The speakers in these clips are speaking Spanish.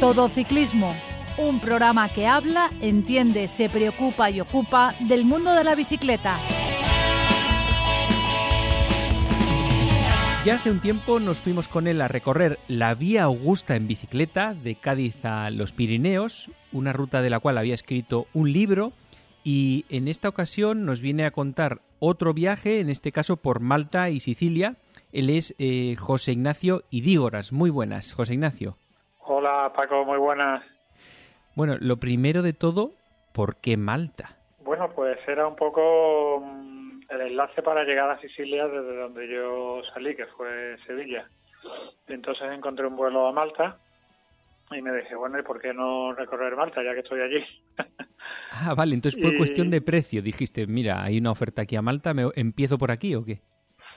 Todo Ciclismo, un programa que habla, entiende, se preocupa y ocupa del mundo de la bicicleta. Ya hace un tiempo nos fuimos con él a recorrer la Vía Augusta en bicicleta de Cádiz a los Pirineos, una ruta de la cual había escrito un libro y en esta ocasión nos viene a contar otro viaje, en este caso por Malta y Sicilia. Él es eh, José Ignacio Idígoras. Muy buenas, José Ignacio. Hola Paco, muy buenas. Bueno, lo primero de todo, ¿por qué Malta? Bueno, pues era un poco mm, el enlace para llegar a Sicilia desde donde yo salí, que fue Sevilla. Entonces encontré un vuelo a Malta y me dije, bueno, ¿y por qué no recorrer Malta ya que estoy allí? ah, vale, entonces fue cuestión de precio. Dijiste, mira, hay una oferta aquí a Malta, ¿me empiezo por aquí o qué?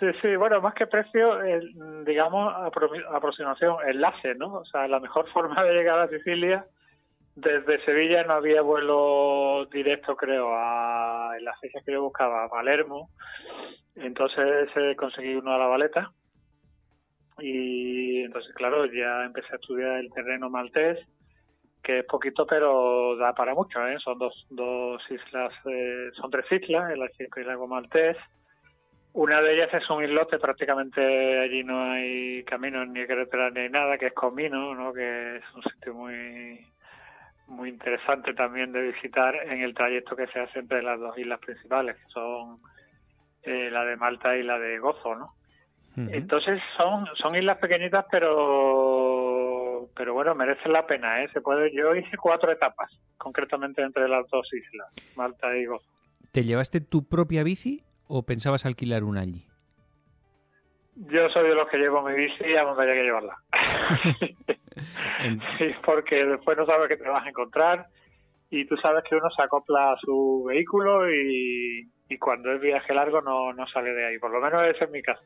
Sí, sí, bueno, más que precio, digamos, aproximación, enlace, ¿no? O sea, la mejor forma de llegar a Sicilia, desde Sevilla no había vuelo directo, creo, a en las fechas que yo buscaba, a Palermo. Entonces conseguí uno a la baleta. Y entonces, claro, ya empecé a estudiar el terreno maltés, que es poquito, pero da para mucho, ¿eh? Son dos, dos islas, eh, son tres islas, el archipiélago maltés una de ellas es un islote, prácticamente allí no hay caminos ni carretera ni nada, que es Comino, ¿no? que es un sitio muy muy interesante también de visitar en el trayecto que se hace entre las dos islas principales, que son eh, la de Malta y la de Gozo, ¿no? Entonces son son islas pequeñitas, pero pero bueno merecen la pena, ¿eh? Se puede. Yo hice cuatro etapas, concretamente entre las dos islas, Malta y Gozo. ¿Te llevaste tu propia bici o pensabas alquilar una allí? Yo soy de los que llevo mi bici y a donde haya que llevarla. sí, porque después no sabes qué te vas a encontrar y tú sabes que uno se acopla a su vehículo y, y cuando es viaje largo no, no sale de ahí. Por lo menos ese es mi caso.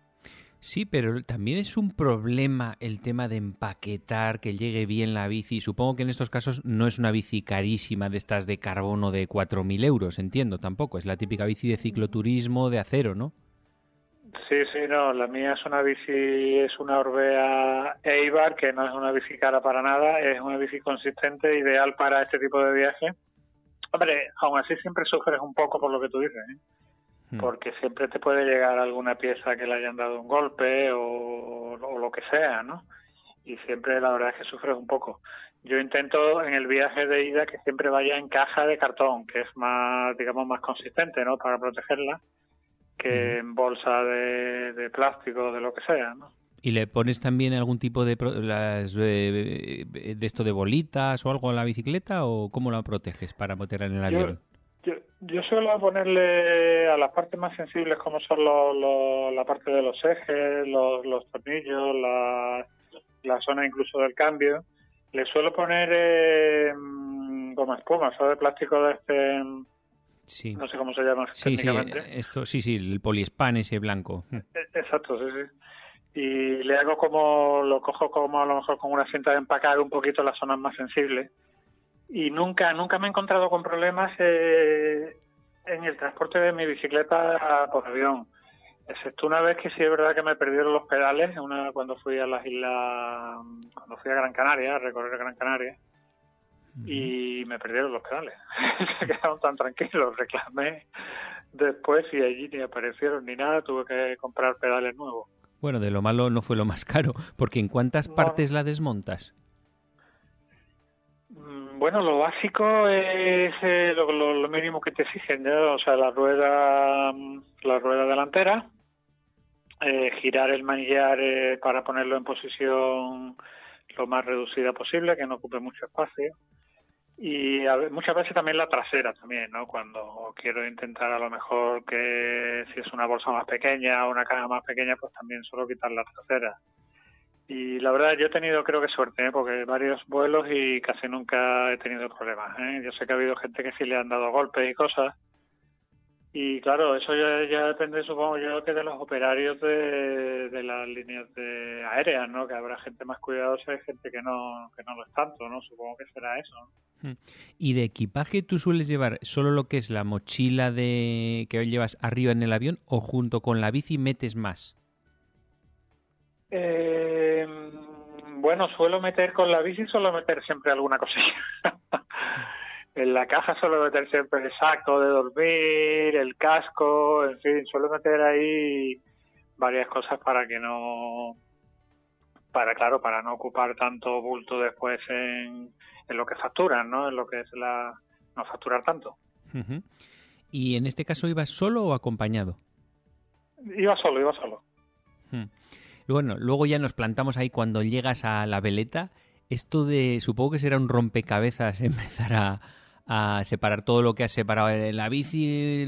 Sí, pero también es un problema el tema de empaquetar, que llegue bien la bici. Supongo que en estos casos no es una bici carísima de estas de carbono de 4.000 euros, entiendo tampoco. Es la típica bici de cicloturismo de acero, ¿no? Sí, sí, no. La mía es una bici, es una Orbea Eibar, que no es una bici cara para nada. Es una bici consistente, ideal para este tipo de viaje. Hombre, aún así siempre sufres un poco por lo que tú dices, ¿eh? Hmm. porque siempre te puede llegar alguna pieza que le hayan dado un golpe o, lo que sea, ¿no? Y siempre la verdad es que sufres un poco. Yo intento en el viaje de ida que siempre vaya en caja de cartón, que es más, digamos, más consistente, ¿no? Para protegerla, que hmm. en bolsa de, de plástico, de lo que sea, ¿no? ¿Y le pones también algún tipo de, las, de, esto de bolitas o algo a la bicicleta o cómo la proteges para meterla en el avión? Yo, suelo ponerle a las partes más sensibles, como son la parte de los ejes, los, tornillos, la, la, zona incluso del cambio, le suelo poner eh, goma espuma, o de plástico de este. Sí. No sé cómo se llama sí. Sí, esto, sí, sí, el poliespan ese blanco. E, exacto, sí, sí. Y le hago como, lo cojo como a lo mejor con una cinta de empacar un poquito las zonas más sensibles y nunca nunca me he encontrado con problemas eh, en el transporte de mi bicicleta por avión. Excepto una vez que sí es verdad que me perdieron los pedales una cuando fui a las islas cuando fui a Gran Canaria a recorrer Gran Canaria y me perdieron los pedales. Se quedaron tan tranquilos reclamé. Después y allí ni aparecieron ni nada tuve que comprar pedales nuevos. Bueno de lo malo no fue lo más caro porque en cuántas partes la desmontas bueno, lo básico es eh, lo, mínimo que te exigen, o sea, la rueda, la rueda delantera, eh, girar el manillar eh, para ponerlo en posición lo más reducida posible, que no ocupe mucho espacio. Y muchas veces también la trasera también, ¿no? Cuando quiero intentar a lo mejor que si es una bolsa más pequeña o una caja más pequeña, pues también solo quitar la trasera. Y la verdad, yo he tenido, creo que suerte, ¿eh? porque varios vuelos y casi nunca he tenido problemas. ¿eh? Yo sé que ha habido gente que sí le han dado golpes y cosas. Y claro, eso ya, depende, supongo yo, que de los operarios de, de las líneas de aéreas, ¿no? Que habrá gente más cuidadosa y gente que no, que no lo es tanto, ¿no? Supongo que será eso. Hmm. ¿Y de equipaje tú sueles llevar solo lo que es la mochila de que llevas arriba en el avión o junto con la bici metes más? Eh, Bueno, suelo meter con la bici, suelo meter siempre alguna cosilla. en la caja suelo meter siempre el saco de dormir, el casco, en fin, suelo meter ahí varias cosas para que no, para claro, para no ocupar tanto bulto después en, en lo que facturan, ¿no? En lo que es la, no facturar tanto. ¿Y en este caso ibas solo o acompañado? Iba solo, iba solo. Bueno, luego ya nos plantamos ahí cuando llegas a la veleta. Esto de, supongo que será un rompecabezas empezar a, a separar todo lo que has separado, la bici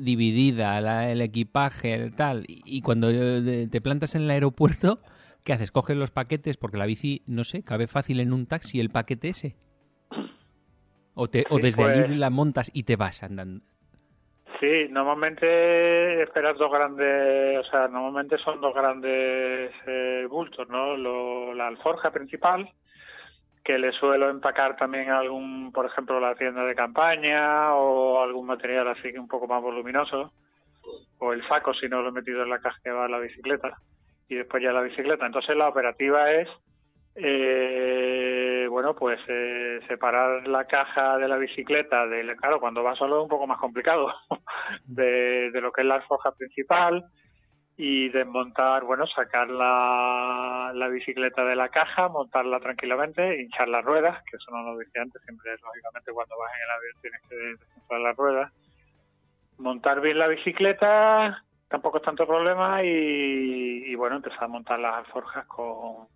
dividida, el equipaje, el tal. Y cuando eh, te plantas en el aeropuerto, ¿qué haces? ¿Coges los paquetes? Porque la bici, no sé, cabe fácil en un taxi el paquete ese. O, te, o desde allí pues la montas y te vas andando. Sí, normalmente esperas dos grandes, o sea, normalmente son dos grandes eh, bultos, ¿no? la alforja principal, que le suelo empacar también algún, por ejemplo, la tienda de campaña o algún material así que un poco más voluminoso, o el saco si no lo he metido en la caja que va a la bicicleta, y después ya la bicicleta. Entonces la operativa es eh, bueno, pues eh, separar la caja de la bicicleta, de, claro, cuando va solo es un poco más complicado, de, lo que es la alforja principal y desmontar, bueno, sacar la, la bicicleta de la caja, montarla tranquilamente, hinchar las ruedas, que eso no lo dije antes, siempre lógicamente cuando vas en el avión tienes que desmontar las ruedas, montar bien la bicicleta, tampoco es tanto problema y, y bueno, empezar a montar las alforjas con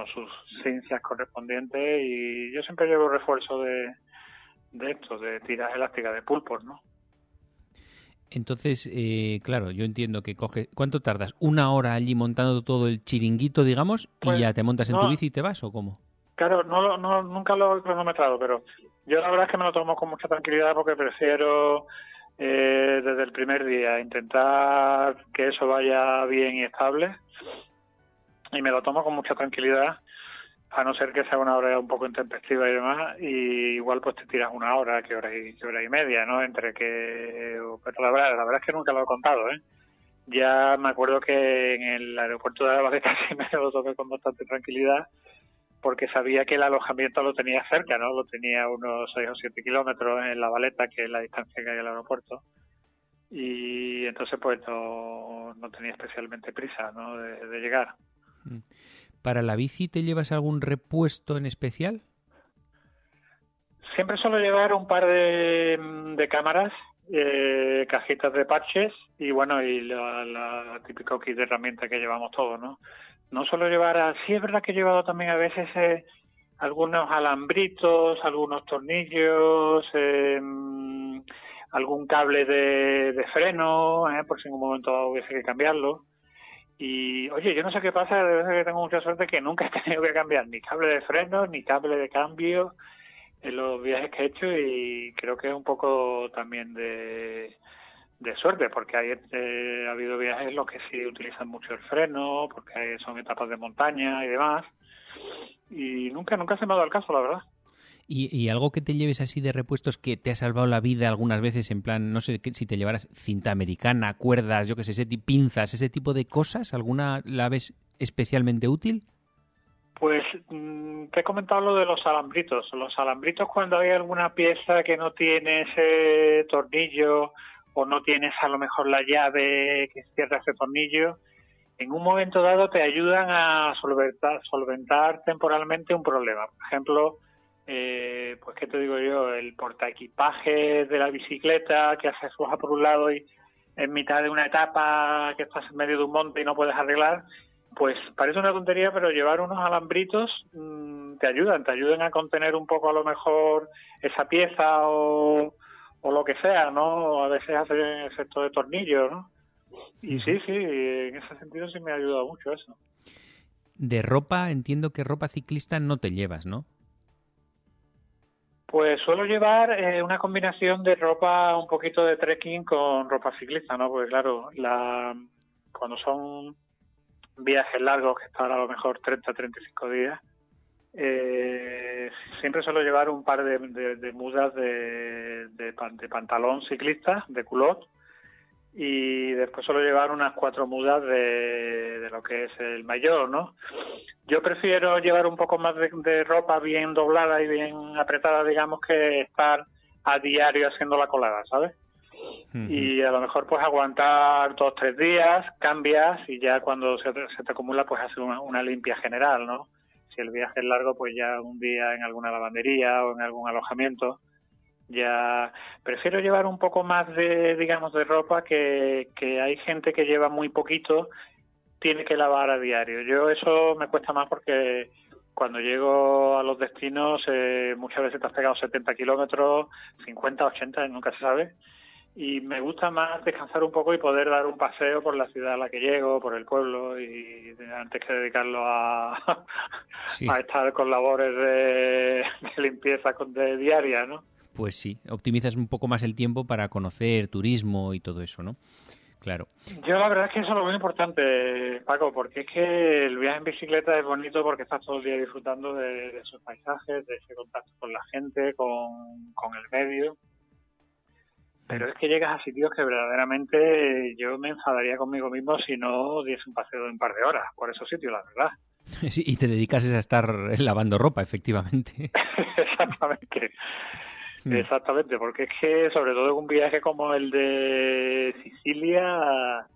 con sus ciencias correspondientes y yo siempre llevo refuerzo de, de esto, de tiras elásticas de pulpos, ¿no? Entonces, eh, claro, yo entiendo que coge... ¿Cuánto tardas? ¿Una hora allí montando todo el chiringuito, digamos, y pues, ya te montas en tu bici y te vas o cómo? Claro, no, no, nunca lo he cronometrado, pero yo la verdad es que me lo tomo con mucha tranquilidad porque prefiero eh, desde el primer día intentar que eso vaya bien y estable y me lo tomo con mucha tranquilidad a no ser que sea una hora un poco intempestiva y demás, y igual pues te tiras una hora, que hora y, hora y media, ¿no? Entre que... Pero la verdad, la verdad es que nunca lo he contado, ¿eh? Ya me acuerdo que en el aeropuerto de Valeta sí me lo tomé con bastante tranquilidad, porque sabía que el alojamiento lo tenía cerca, ¿no? Lo tenía unos 6 o 7 kilómetros en la Valeta, que es la distancia que hay al aeropuerto. Y entonces pues no, no tenía especialmente prisa, ¿no? de llegar. Mm. ¿Para la bici te llevas algún repuesto en especial? Siempre suelo llevar un par de, mm, cámaras, eh, cajitas de parches y bueno, y la, típico kit de herramienta que llevamos todos, ¿no? No suelo llevar, a, sí es verdad que he llevado también a veces eh, algunos alambritos, algunos tornillos, eh, mm, algún cable de, de freno, por si en un momento hubiese que cambiarlo. Y oye, yo no sé qué pasa, de verdad que tengo mucha suerte que nunca he tenido que cambiar ni cable de freno, ni cable de cambio en los viajes que he hecho y creo que es un poco también de, suerte, porque hay, eh, ha habido viajes en los que sí utilizan mucho el freno, porque son etapas de montaña y demás, y nunca, nunca se me ha dado el caso, la verdad. Y, algo que te lleves así de repuestos que te ha salvado la vida algunas veces, en plan, no sé si te llevaras cinta americana, cuerdas, yo qué sé, pinzas, ese tipo de cosas, ¿alguna la ves especialmente útil? Pues mm, te he comentado lo de los alambritos. Los alambritos cuando hay alguna pieza que no tiene ese tornillo o no tienes a lo mejor la llave que cierra ese tornillo, en un momento dado te ayudan a solventar, solventar temporalmente un problema. Por ejemplo, eh, pues qué te digo yo, el portaequipaje de la bicicleta que hace suja por un lado y en mitad de una etapa que estás en medio de un monte y no puedes arreglar, pues parece una tontería, pero llevar unos alambritos mm, te ayudan, te ayudan a contener un poco a lo mejor esa pieza o, o lo que sea, ¿no? A veces hace efecto de tornillo, ¿no? Y sí, sí, en ese sentido sí me ha ayudado mucho eso. De ropa, entiendo que ropa ciclista no te llevas, ¿no? Pues suelo llevar eh, una combinación de ropa un poquito de trekking con ropa ciclista, ¿no? Porque claro, la, cuando son viajes largos, que están a lo mejor 30, 35 días, eh, siempre suelo llevar un par de, mudas de, de, pantalón ciclista, de culot, y después solo llevar unas cuatro mudas de, lo que es el mayor, ¿no? Yo prefiero llevar un poco más de, ropa bien doblada y bien apretada, digamos, que estar a diario haciendo la colada, ¿sabes? Y a lo mejor pues aguantar dos, tres días, cambias y ya cuando se te, se te acumula pues hacer una, una limpia general, ¿no? Si el viaje es largo pues ya un día en alguna lavandería o en algún alojamiento ya prefiero llevar un poco más de digamos de ropa que, que hay gente que lleva muy poquito tiene que lavar a diario yo eso me cuesta más porque cuando llego a los destinos eh, muchas veces te has pegado 70 kilómetros 50 80 nunca se sabe y me gusta más descansar un poco y poder dar un paseo por la ciudad a la que llego, por el pueblo, y antes que dedicarlo a, a estar con labores de, de limpieza de diaria, ¿no? Pues sí, optimizas un poco más el tiempo para conocer turismo y todo eso, ¿no? Claro. Yo la verdad es que eso es lo muy importante, Paco, porque es que el viaje en bicicleta es bonito porque estás todo el día disfrutando de, esos paisajes, de ese contacto con la gente, con, con el medio. Pero es que llegas a sitios que verdaderamente yo me enfadaría conmigo mismo si no diese un paseo de un par de horas por esos sitios, la verdad. Sí, y te dedicas a estar lavando ropa, efectivamente. Exactamente. Mm. Exactamente, porque es que sobre todo en un viaje como el de Sicilia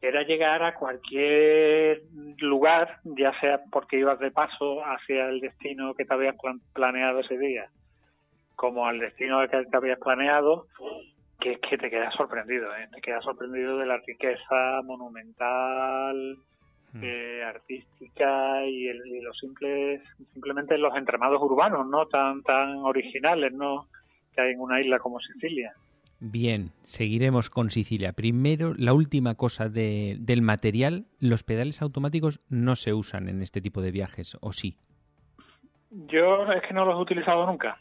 era llegar a cualquier lugar, ya sea porque ibas de paso hacia el destino que te habías planeado ese día, como al destino que te habías planeado, que es que te quedas sorprendido, ¿eh? te quedas sorprendido de la riqueza monumental, mm. eh, artística y, el, y, los simples, simplemente los entramados urbanos, no tan tan originales, no en una isla como Sicilia. Bien, seguiremos con Sicilia. Primero, la última cosa de, del material, los pedales automáticos no se usan en este tipo de viajes, ¿o sí? Yo es que no los he utilizado nunca.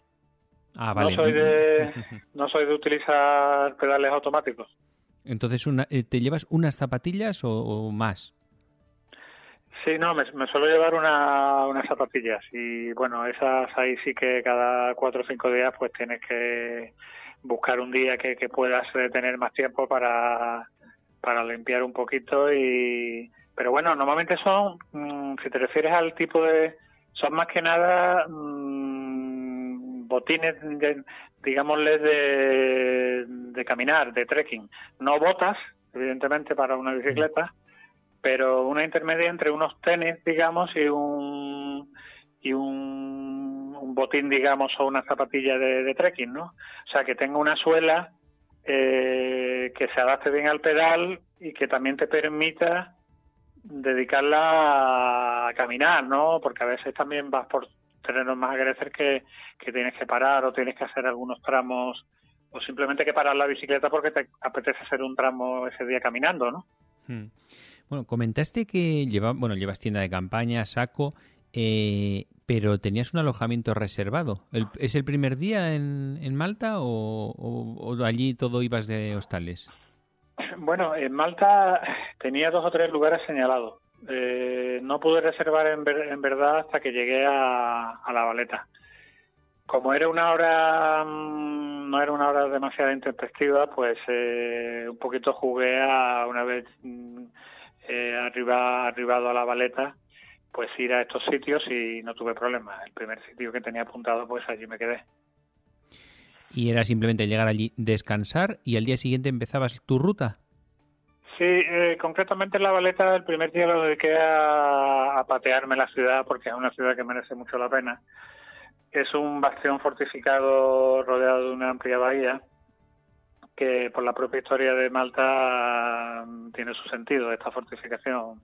Ah, vale. No soy de, no soy de utilizar pedales automáticos. Entonces, una, eh, ¿te llevas unas zapatillas o más? Sí, no, me, suelo llevar una, unas zapatillas y bueno, esas ahí sí que cada cuatro o cinco días pues tienes que buscar un día que, puedas eh, tener más tiempo para, para limpiar un poquito y pero bueno, normalmente son, mm, si te refieres al tipo de, son más que nada mmm, botines, de, digámosle, de, de caminar, de trekking, no botas, evidentemente para una bicicleta, pero una intermedia entre unos tenis, digamos, y un y un, botín, digamos, o una zapatilla de, trekking, ¿no? O sea, que tenga una suela eh, que se adapte bien al pedal y que también te permita dedicarla a caminar, ¿no? Porque a veces también vas por terrenos más agresores que, que tienes que parar o tienes que hacer algunos tramos o simplemente que parar la bicicleta porque te apetece hacer un tramo ese día caminando, ¿no? Hmm. Bueno, comentaste que lleva, bueno, llevas tienda de campaña, saco, eh, pero tenías un alojamiento reservado. ¿Es el primer día en, Malta o, allí todo ibas de hostales? Bueno, en Malta tenía dos o tres lugares señalados. Eh, no pude reservar en, en, verdad hasta que llegué a, a, la Valeta. Como era una hora, mm, no era una hora demasiado intempestiva, pues eh, un poquito jugué a una vez mm, eh, arriba, arribado a la baleta, pues ir a estos sitios y no tuve problemas. El primer sitio que tenía apuntado, pues allí me quedé. Y era simplemente llegar allí, descansar y al día siguiente empezabas tu ruta. Sí, eh, concretamente en la baleta el primer día lo dediqué a, a, patearme la ciudad porque es una ciudad que merece mucho la pena. Es un bastión fortificado rodeado de una amplia bahía que por la propia historia de Malta tiene su sentido esta fortificación.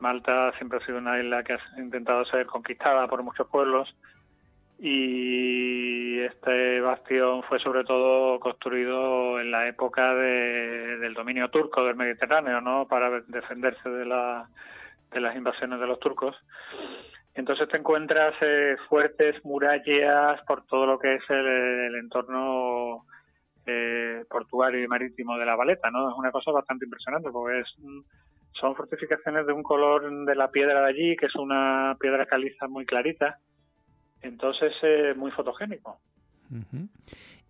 Malta siempre ha sido una isla que ha intentado ser conquistada por muchos pueblos y este bastión fue sobre todo construido en la época del dominio turco del Mediterráneo, ¿no? Para defenderse de, de las invasiones de los turcos. Entonces te encuentras eh, fuertes murallas por todo lo que es el entorno eh, portuario y marítimo de la Valeta, ¿no? Es una cosa bastante impresionante porque es, son fortificaciones de un color de la piedra de allí, que es una piedra caliza muy clarita, entonces eh, muy fotogénico.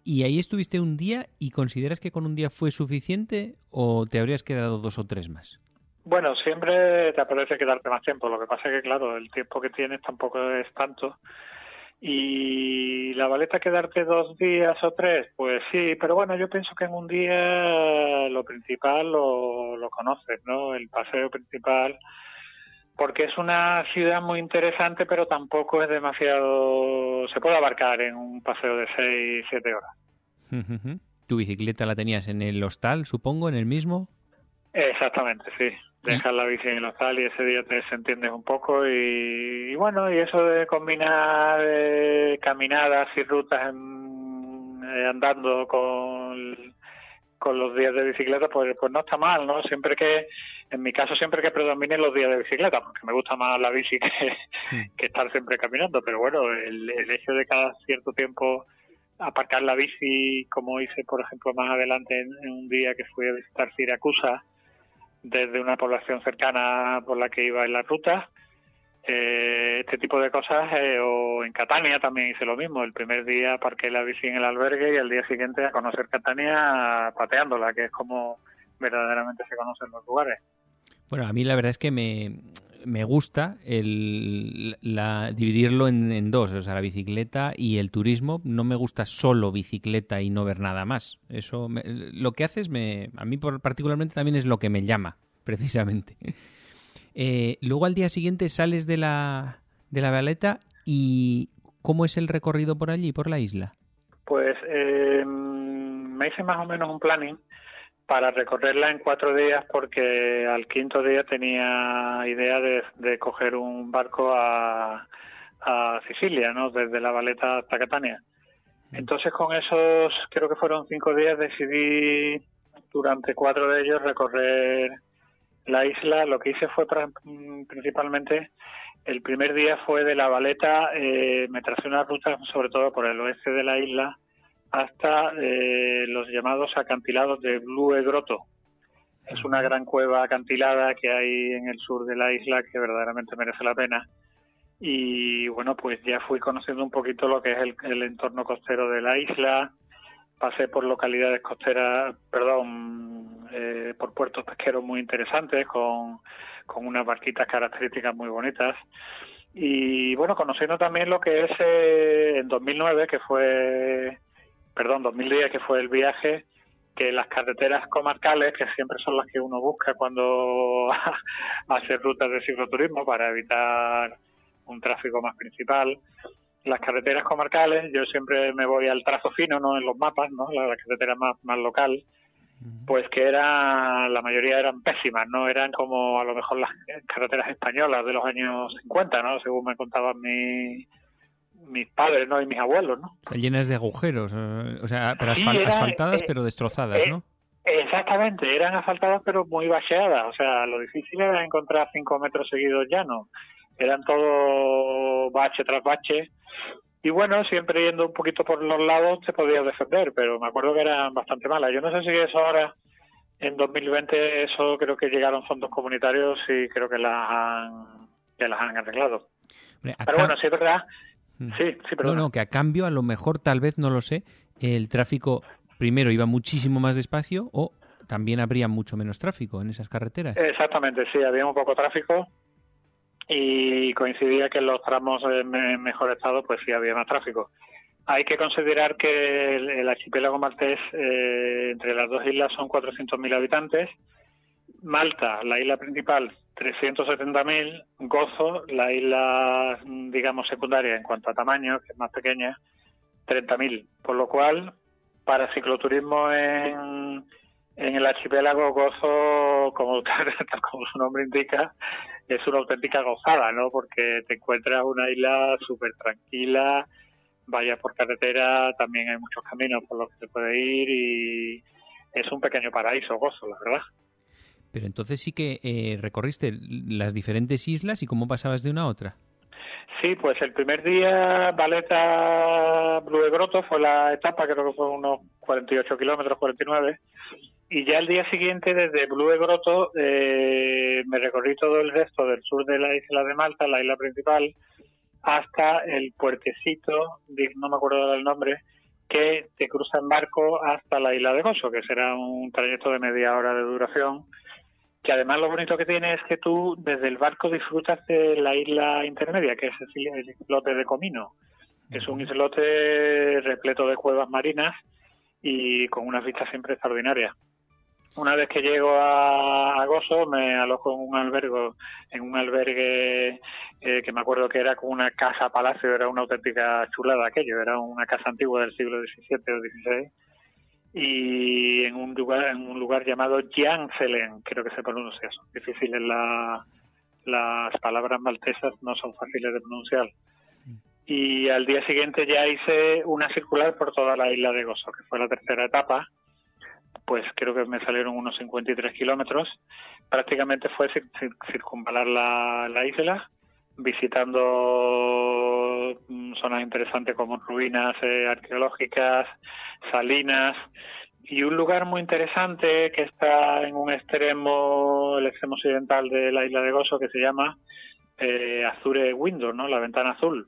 ¿Y ahí estuviste un día y consideras que con un día fue suficiente o te habrías quedado dos o tres más? Bueno, siempre te apetece quedarte más tiempo. Lo que pasa es que, claro, el tiempo que tienes tampoco es tanto. Y la baleta quedarte dos días o tres, pues sí, pero bueno, yo pienso que en un día lo principal lo, lo conoces, ¿no? El paseo principal, porque es una ciudad muy interesante, pero tampoco es demasiado. Se puede abarcar en un paseo de seis, siete horas. ¿Tu bicicleta la tenías en el hostal, supongo, en el mismo? Exactamente, sí. Dejas la bici en el hostal y ese día te desentiendes un poco y, bueno, y eso de combinar eh, caminadas y rutas eh, andando con, con los días de bicicleta, pues, pues no está mal, ¿no? Siempre que, en mi caso, siempre que predominen los días de bicicleta, porque me gusta más la bici que, que estar siempre caminando, pero bueno, el, el hecho de cada cierto tiempo aparcar la bici, como hice, por ejemplo, más adelante en un día que fui a visitar Siracusa, desde una población cercana por la que iba en la ruta. Eh, este tipo de cosas, eh, o en Catania también hice lo mismo. El primer día parqué la bici en el albergue y al día siguiente a conocer Catania pateándola, que es como verdaderamente se conocen los lugares. Bueno, a mí la verdad es que me, me gusta el, dividirlo en, dos, o sea, la bicicleta y el turismo. No me gusta solo bicicleta y no ver nada más. Eso, lo que haces, me, a mí particularmente también es lo que me llama, precisamente. Eh, luego al día siguiente sales de la, de la baleta y ¿cómo es el recorrido por allí, por la isla? Pues eh, me hice más o menos un planning para recorrerla en cuatro días porque al quinto día tenía idea de, coger un barco a, a, Sicilia, ¿no? Desde la Valeta hasta Catania. Mm. Entonces con esos, creo que fueron cinco días, decidí durante cuatro de ellos recorrer la isla. Lo que hice fue principalmente, el primer día fue de la Valeta, eh, me tracé una ruta sobre todo por el oeste de la isla, hasta eh, los llamados acantilados de Blue Grotto. Es una gran cueva acantilada que hay en el sur de la isla que verdaderamente merece la pena. Y bueno, pues ya fui conociendo un poquito lo que es el, entorno costero de la isla. Pasé por localidades costeras, perdón, eh, por puertos pesqueros muy interesantes con, con unas barquitas características muy bonitas y bueno, conociendo también lo que es eh, en 2009, que fue perdón, 2010, que fue el viaje, que las carreteras comarcales, que siempre son las que uno busca cuando hace rutas de cicloturismo para evitar un tráfico más principal, las carreteras comarcales, yo siempre me voy al trazo fino, no en los mapas, ¿no? La, carretera más, más local, pues que era, la mayoría eran pésimas, ¿no? Eran como a lo mejor las carreteras españolas de los años 50, ¿no? Según me contaban mis mis padres, ¿no? Y mis abuelos, ¿no? llenas de agujeros, eh, o sea, pero asfaltadas eh, pero destrozadas, ¿no? Eh, exactamente, eran asfaltadas pero muy bacheadas, o sea, lo difícil era encontrar cinco metros seguidos llanos, eran todo bache tras bache, y bueno, siempre yendo un poquito por los lados te podías defender, pero me acuerdo que eran bastante malas. Yo no sé si eso ahora, en 2020, eso creo que llegaron fondos comunitarios y creo que las han, que las han arreglado. Pero bueno, sí es verdad Mm. Sí, sí, No, no, que a cambio, a lo mejor, tal vez, no lo sé, el tráfico primero iba muchísimo más despacio o también habría mucho menos tráfico en esas carreteras. Exactamente, sí, había un poco tráfico y coincidía que en los tramos en mejor estado, pues sí había más tráfico. Hay que considerar que el, archipiélago maltés, eh, entre las dos islas, son 400.000 habitantes. Malta, la isla principal, 370.000, Gozo, la isla, digamos, secundaria en cuanto a tamaño, que es más pequeña, 30.000. Por lo cual, para cicloturismo en, en el archipiélago Gozo, como, su nombre indica, es una auténtica gozada, ¿no? Porque te encuentras una isla súper tranquila, vaya por carretera, también hay muchos caminos por los que se puede ir y es un pequeño paraíso, Gozo, la verdad. Pero entonces sí que eh, recorriste las diferentes islas y cómo pasabas de una a otra. Sí, pues el primer día Valeta Blue Grotto fue la etapa, creo que fue unos 48 kilómetros, 49. Y ya el día siguiente, desde Blue Grotto, eh, me recorrí todo el resto del sur de la isla de Malta, la isla principal, hasta el puertecito, no me acuerdo del nombre, que te cruza en barco hasta la isla de Gozo, que será un trayecto de media hora de duración, que además lo bonito que tiene es que tú desde el barco disfrutas de la isla intermedia, que es el islote de Comino. Es un islote repleto de cuevas marinas y con unas vistas siempre extraordinarias. Una vez que llego a, Gozo me alojo en un albergue, en un albergue eh, que me acuerdo que era como una casa palacio, era una auténtica chulada aquello, era una casa antigua del siglo XVII o XVI y en un lugar en un lugar llamado Janselen, creo que se pronuncia eso. Difíciles la, las palabras maltesas no son fáciles de pronunciar. Y al día siguiente ya hice una circular por toda la isla de Gozo, que fue la tercera etapa pues creo que me salieron unos 53 kilómetros. Prácticamente fue circunvalar la, isla, visitando mm, zonas interesantes como ruinas eh, arqueológicas, salinas y un lugar muy interesante que está en un extremo, el extremo occidental de la isla de Gozo que se llama eh, Azure Window, ¿no? La ventana azul.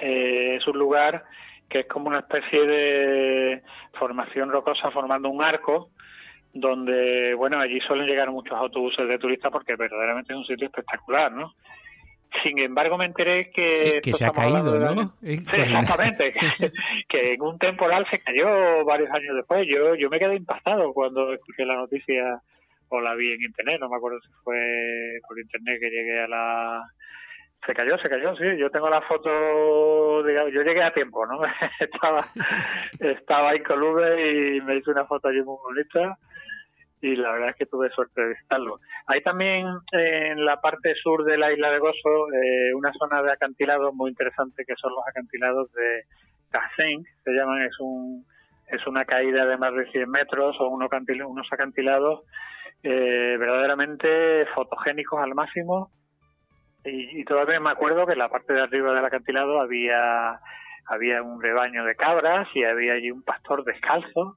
Eh, es un lugar que es como una especie de formación rocosa formando un arco donde, bueno, allí suelen llegar muchos autobuses de turistas porque verdaderamente es un sitio espectacular, ¿no? Sin embargo, me enteré que... Que se ha caído, ¿no? exactamente, que, en un temporal se cayó varios años después. Yo, yo me quedé impactado cuando escuché la noticia o la vi en internet, no me acuerdo si fue por internet que llegué a la se cayó, se cayó, sí. Yo tengo la foto, digamos, yo llegué a tiempo, ¿no? estaba, estaba incoluble y me hice una foto allí muy bonita y la verdad es que tuve suerte de visitarlo. Hay también en la parte sur de la isla de Gozo eh, una zona de acantilados muy interesante que son los acantilados de Kasen, se llaman, es un es una caída de más de 100 metros o unos acantilados eh, verdaderamente fotogénicos al máximo y, todavía me acuerdo que en la parte de arriba del acantilado había había un rebaño de cabras y había allí un pastor descalzo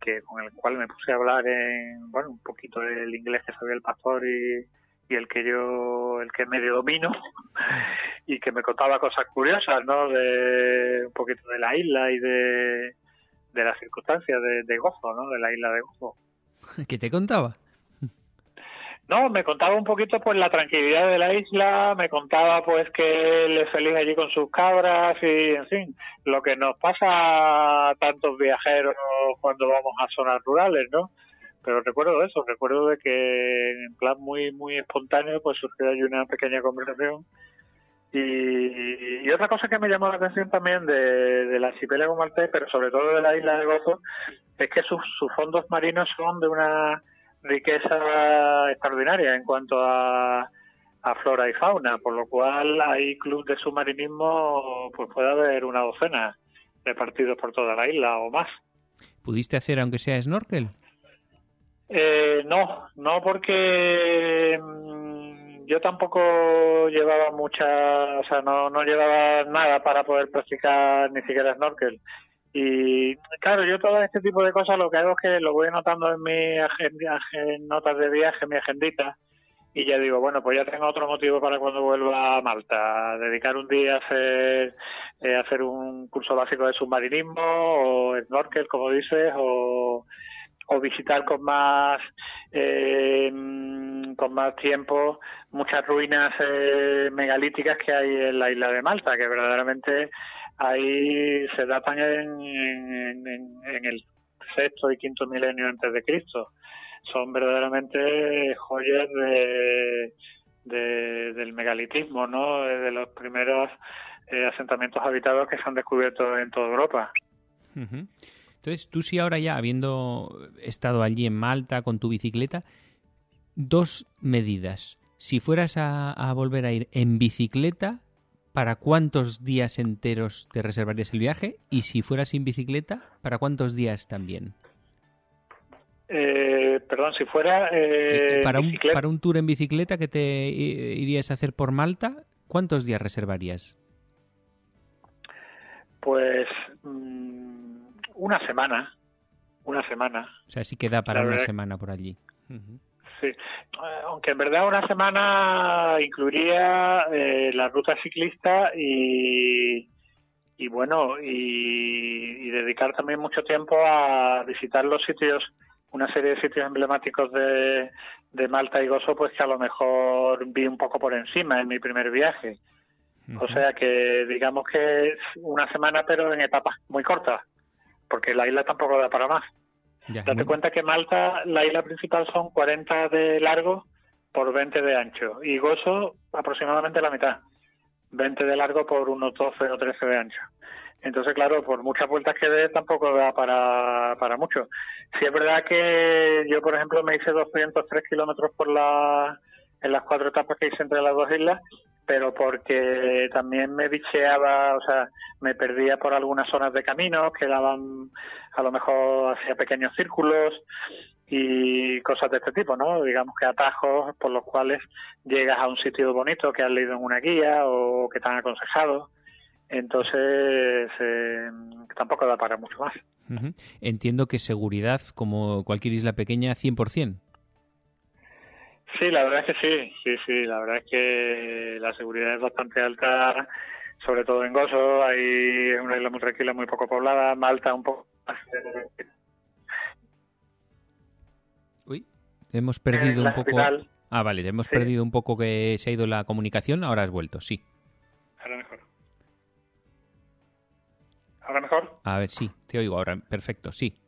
que con el cual me puse a hablar en bueno un poquito del inglés que sabía el pastor y, el que yo el que medio domino y que me contaba cosas curiosas no de un poquito de la isla y de de las circunstancias de, de Gozo no de la isla de Gozo. ¿qué te contaba? No, me contaba un poquito pues la tranquilidad de la isla, me contaba pues que él es feliz allí con sus cabras y en fin, lo que nos pasa a tantos viajeros cuando vamos a zonas rurales, ¿no? Pero recuerdo eso, recuerdo de que en plan muy muy espontáneo pues surgió allí una pequeña conversación y, otra cosa que me llamó la atención también de, del archipiélago maltés, pero sobre todo de la isla de Gozo, es que sus, sus fondos marinos son de una riqueza extraordinaria en cuanto a, flora y fauna, por lo cual hay clubes de submarinismo, pues puede haber una docena repartidos por toda la isla o más. ¿Pudiste hacer aunque sea snorkel? Eh, no, no porque mm, yo tampoco llevaba mucha, o sea, no, no llevaba nada para poder practicar ni siquiera snorkel. Y claro, yo todo este tipo de cosas lo que hago es que lo voy anotando en mi agenda, en notas de viaje, mi agendita, y ya digo, bueno, pues ya tengo otro motivo para cuando vuelva a Malta, dedicar un día a hacer, eh, hacer un curso básico de submarinismo o snorkel, como dices, o, o visitar con más eh, con más tiempo muchas ruinas eh, megalíticas que hay en la isla de Malta, que verdaderamente ahí se datan en, en, el sexto y quinto milenio antes de Cristo. Son verdaderamente joyas de, del megalitismo, ¿no? De los primeros eh, asentamientos habitados que se han descubierto en toda Europa. Entonces, tú sí ahora ya, habiendo estado allí en Malta con tu bicicleta, dos medidas. Si fueras a, a volver a ir en bicicleta, ¿para cuántos días enteros te reservarías el viaje? Y si fueras sin bicicleta, ¿para cuántos días también? Eh, perdón, si fuera... Eh, eh, para, un, para un tour en bicicleta que te irías a hacer por Malta, ¿cuántos días reservarías? Pues mm, una semana, una semana. O sea, sí queda para una semana por allí. Sí, aunque en verdad una semana incluiría eh, la ruta ciclista y, y bueno, y, dedicar también mucho tiempo a visitar los sitios, una serie de sitios emblemáticos de, de Malta y Gozo, pues que a lo mejor vi un poco por encima en mi primer viaje. O sea que digamos que es una semana, pero en etapas muy cortas, porque la isla tampoco da para más. Date cuenta que Malta, la isla principal son 40 de largo por 20 de ancho y Gozo aproximadamente la mitad. 20 de largo por unos 12 o 13 de ancho. Entonces, claro, por muchas vueltas que dé tampoco da para, para mucho. Si es verdad que yo, por ejemplo, me hice 203 kilómetros por la, en las cuatro etapas que hice entre las dos islas, pero porque también me bicheaba, o sea, me perdía por algunas zonas de camino que daban, a lo mejor hacía pequeños círculos y cosas de este tipo, ¿no? Digamos que atajos por los cuales llegas a un sitio bonito que has leído en una guía o que te han aconsejado. Entonces, eh, tampoco da para mucho más. Entiendo que seguridad, como cualquier isla pequeña, 100%. Sí, la verdad es que sí, sí, sí, la verdad es que la seguridad es bastante alta, sobre todo en Gozo, hay una isla muy tranquila, muy poco poblada, Malta un poco más. Uy, hemos perdido un poco. Ah, vale, hemos perdido un poco que se ha ido la comunicación, ahora has vuelto, sí. Ahora mejor. ¿Ahora mejor? A ver, sí, te oigo ahora, perfecto, sí.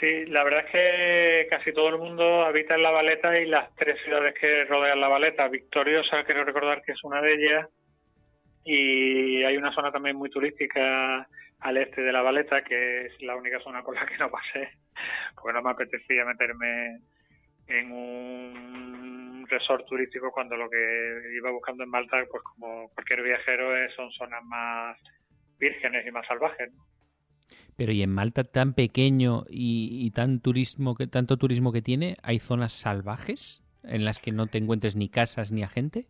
Sí, la verdad es que casi todo el mundo habita en La Valeta y las tres ciudades que rodean La Valeta. Victoriosa, quiero recordar que es una de ellas, y hay una zona también muy turística al este de La Valeta, que es la única zona por la que no pasé, porque no me apetecía meterme en un resort turístico cuando lo que iba buscando en Malta, pues como cualquier viajero, son zonas más vírgenes y más salvajes. ¿no? Pero y en Malta tan pequeño y, tan turismo que tanto turismo que tiene, hay zonas salvajes en las que no te encuentres ni casas ni a gente.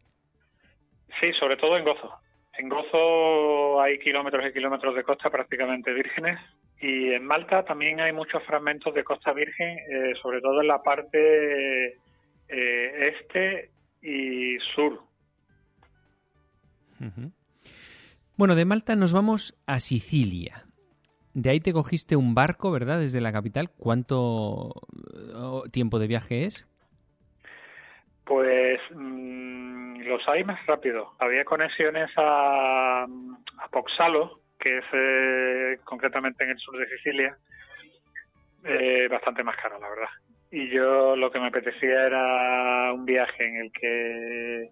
Sí, sobre todo en Gozo. En Gozo hay kilómetros y kilómetros de costa prácticamente vírgenes y en Malta también hay muchos fragmentos de costa virgen, eh, sobre todo en la parte eh, este y sur. Bueno, de Malta nos vamos a Sicilia. De ahí te cogiste un barco, ¿verdad? Desde la capital. ¿Cuánto oh, tiempo de viaje es? Pues mm, los hay más rápido. Había conexiones a, a Poxalo, que es eh, concretamente en el sur de Sicilia, eh, bastante más caro, la verdad. Y yo lo que me apetecía era un viaje en el que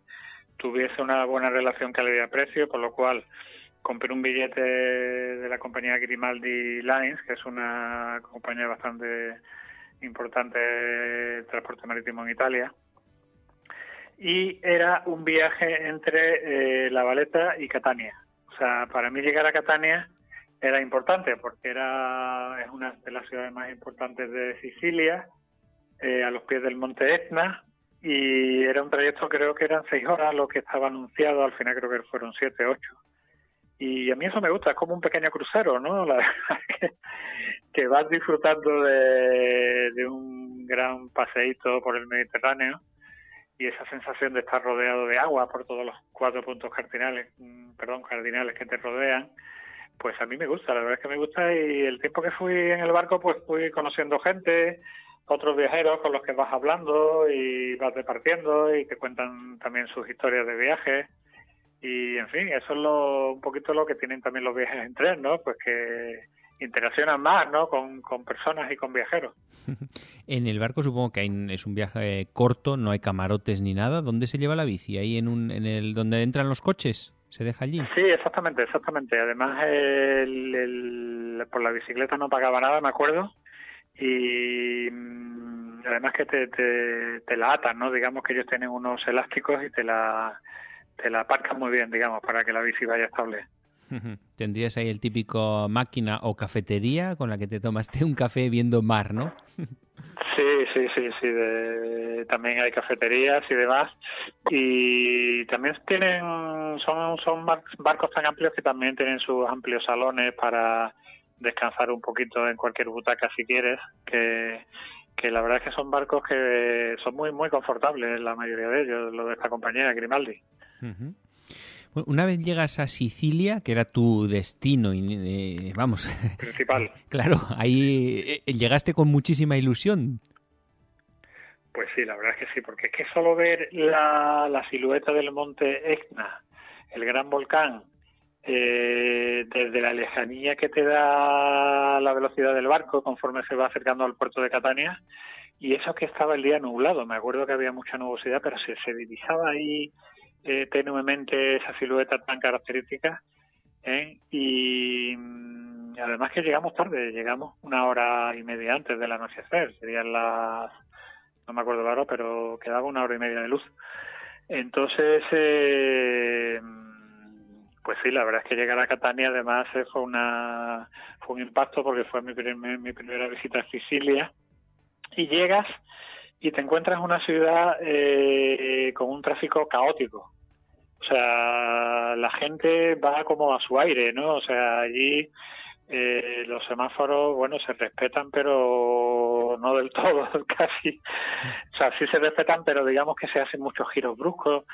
tuviese una buena relación calidad-precio, por lo cual compré un billete de la compañía Grimaldi Lines, que es una compañía bastante importante de transporte marítimo en Italia. Y era un viaje entre eh, La Valeta y Catania. O sea, para mí llegar a Catania era importante porque era es una de las ciudades más importantes de Sicilia, eh, a los pies del monte Etna, y era un trayecto, creo que eran seis horas lo que estaba anunciado, al final creo que fueron siete, ocho y a mí eso me gusta, es como un pequeño crucero, ¿no? La que, que vas disfrutando de, de un gran paseíto por el Mediterráneo y esa sensación de estar rodeado de agua por todos los cuatro puntos cardinales, mm, perdón, cardinales que te rodean, pues a mí me gusta, la verdad es que me gusta y el tiempo que fui en el barco pues fui conociendo gente, otros viajeros con los que vas hablando y vas departiendo y te cuentan también sus historias de viajes y en fin, eso es lo, un poquito lo que tienen también los viajes en tren, ¿no? Pues que interaccionan más, ¿no? Con, personas y con viajeros. en el barco supongo que es un viaje corto, no hay camarotes ni nada. ¿Dónde se lleva la bici? ¿Ahí en, un, en el donde entran los coches? ¿Se deja allí? Sí, exactamente, exactamente. Además, el, por la bicicleta no pagaba nada, me acuerdo. Y mm, además que te, te, te la atan, ¿no? Digamos que ellos tienen unos elásticos y te la te la aparcas muy bien, digamos, para que la bici vaya estable. Tendrías ahí el típico máquina o cafetería con la que te tomaste un café viendo mar, ¿no? sí, sí, sí, sí. También hay cafeterías y demás. Y también tienen, son, son barcos tan amplios que también tienen sus amplios salones para descansar un poquito en cualquier butaca si quieres. Que, que la verdad es que son barcos que son muy, muy confortables, la mayoría de ellos, los de esta compañía, Grimaldi. Una vez llegas a Sicilia, que era tu destino, y, vamos. Principal. claro, ahí eh, llegaste con muchísima ilusión. Pues sí, la verdad es que sí, porque es que solo ver la, la silueta del monte Etna, el gran volcán, eh, desde la lejanía que te da la velocidad del barco conforme se va acercando al puerto de Catania, y eso que estaba el día nublado, me acuerdo que había mucha nubosidad, pero se, se divisaba ahí eh, tenuemente esa silueta tan característica, ¿eh? y mm, además que llegamos tarde, llegamos una hora y media antes del anochecer, serían las, no me acuerdo la hora, pero quedaba una hora y media de luz. Entonces, eh, pues sí, la verdad es que llegar a Catania además eh, fue una fue un impacto porque fue mi, mi primera visita a Sicilia y llegas y te encuentras una ciudad eh, con un tráfico caótico. O sea, la gente va como a su aire, ¿no? O sea, allí eh, los semáforos, bueno, se respetan, pero no del todo, casi. O sea, sí se respetan, pero digamos que se hacen muchos giros bruscos.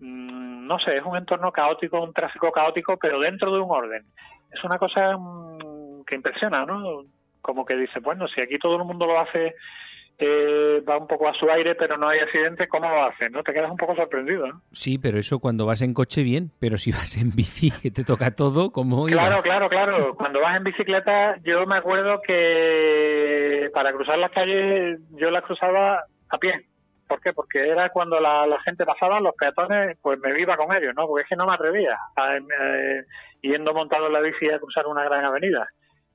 Mm, no sé, es un entorno caótico, un tráfico caótico, pero dentro de un orden. Es una cosa mm, que impresiona, ¿no? Como que dice, bueno, si aquí todo el mundo lo hace eh, va un poco a su aire, pero no hay accidente, ¿cómo lo hacen? ¿no? Te quedas un poco sorprendido. ¿no? Sí, pero eso cuando vas en coche bien, pero si vas en bici, que te toca todo, ¿cómo Claro, claro, claro. Cuando vas en bicicleta, yo me acuerdo que para cruzar las calles yo las cruzaba a pie. ¿Por qué? Porque era cuando la, gente pasaba, los peatones, pues me iba con ellos, ¿no? Porque es que no me atrevía a, eh, yendo montado en la bici a cruzar una gran avenida.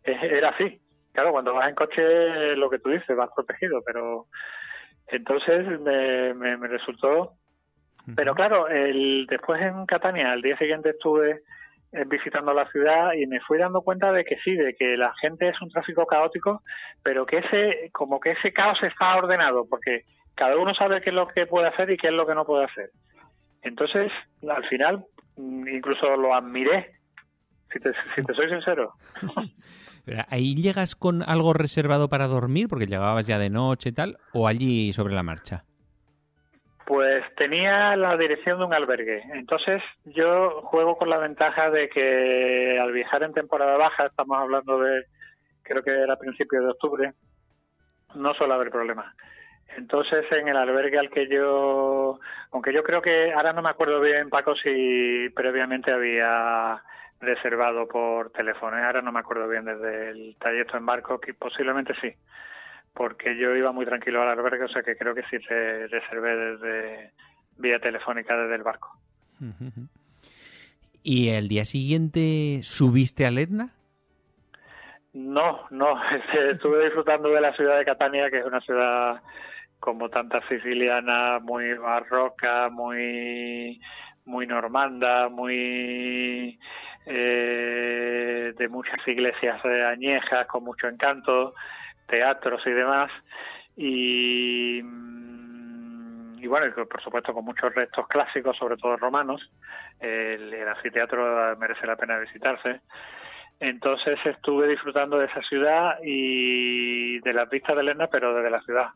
Era así. Claro, cuando vas en coche, lo que tú dices, vas protegido, pero entonces me, me, resultó. Pero claro, el, después en Catania, al día siguiente estuve eh, visitando la ciudad y me fui dando cuenta de que sí, de que la gente es un tráfico caótico, pero que ese, como que ese caos está ordenado, porque cada uno sabe qué es lo que puede hacer y qué es lo que no puede hacer. Entonces, al final, mm, incluso lo admiré, si te, si te soy sincero. ¿Ahí llegas con algo reservado para dormir porque llegabas ya de noche y tal o allí sobre la marcha? Pues tenía la dirección de un albergue. Entonces yo juego con la ventaja de que al viajar en temporada baja, estamos hablando de, creo que era a principios de octubre, no suele haber problemas. Entonces en el albergue al que yo, aunque yo creo que, ahora no me acuerdo bien Paco si previamente había reservado por teléfono. Ahora no me acuerdo bien desde el trayecto en barco, que posiblemente sí, porque yo iba muy tranquilo al albergue, o sea que creo que sí te reservé desde vía telefónica desde el barco. ¿Y el día siguiente subiste al Etna? No, no, estuve disfrutando de la ciudad de Catania, que es una ciudad como tantas siciliana, muy barroca, muy muy normanda, muy eh, de muchas iglesias añejas con mucho encanto, teatros y demás. Y, mm, y bueno, por supuesto con muchos restos clásicos, sobre todo romanos. El, el anfiteatro merece la pena visitarse. Entonces estuve disfrutando de esa ciudad y de las vistas de Lerna, pero desde la ciudad.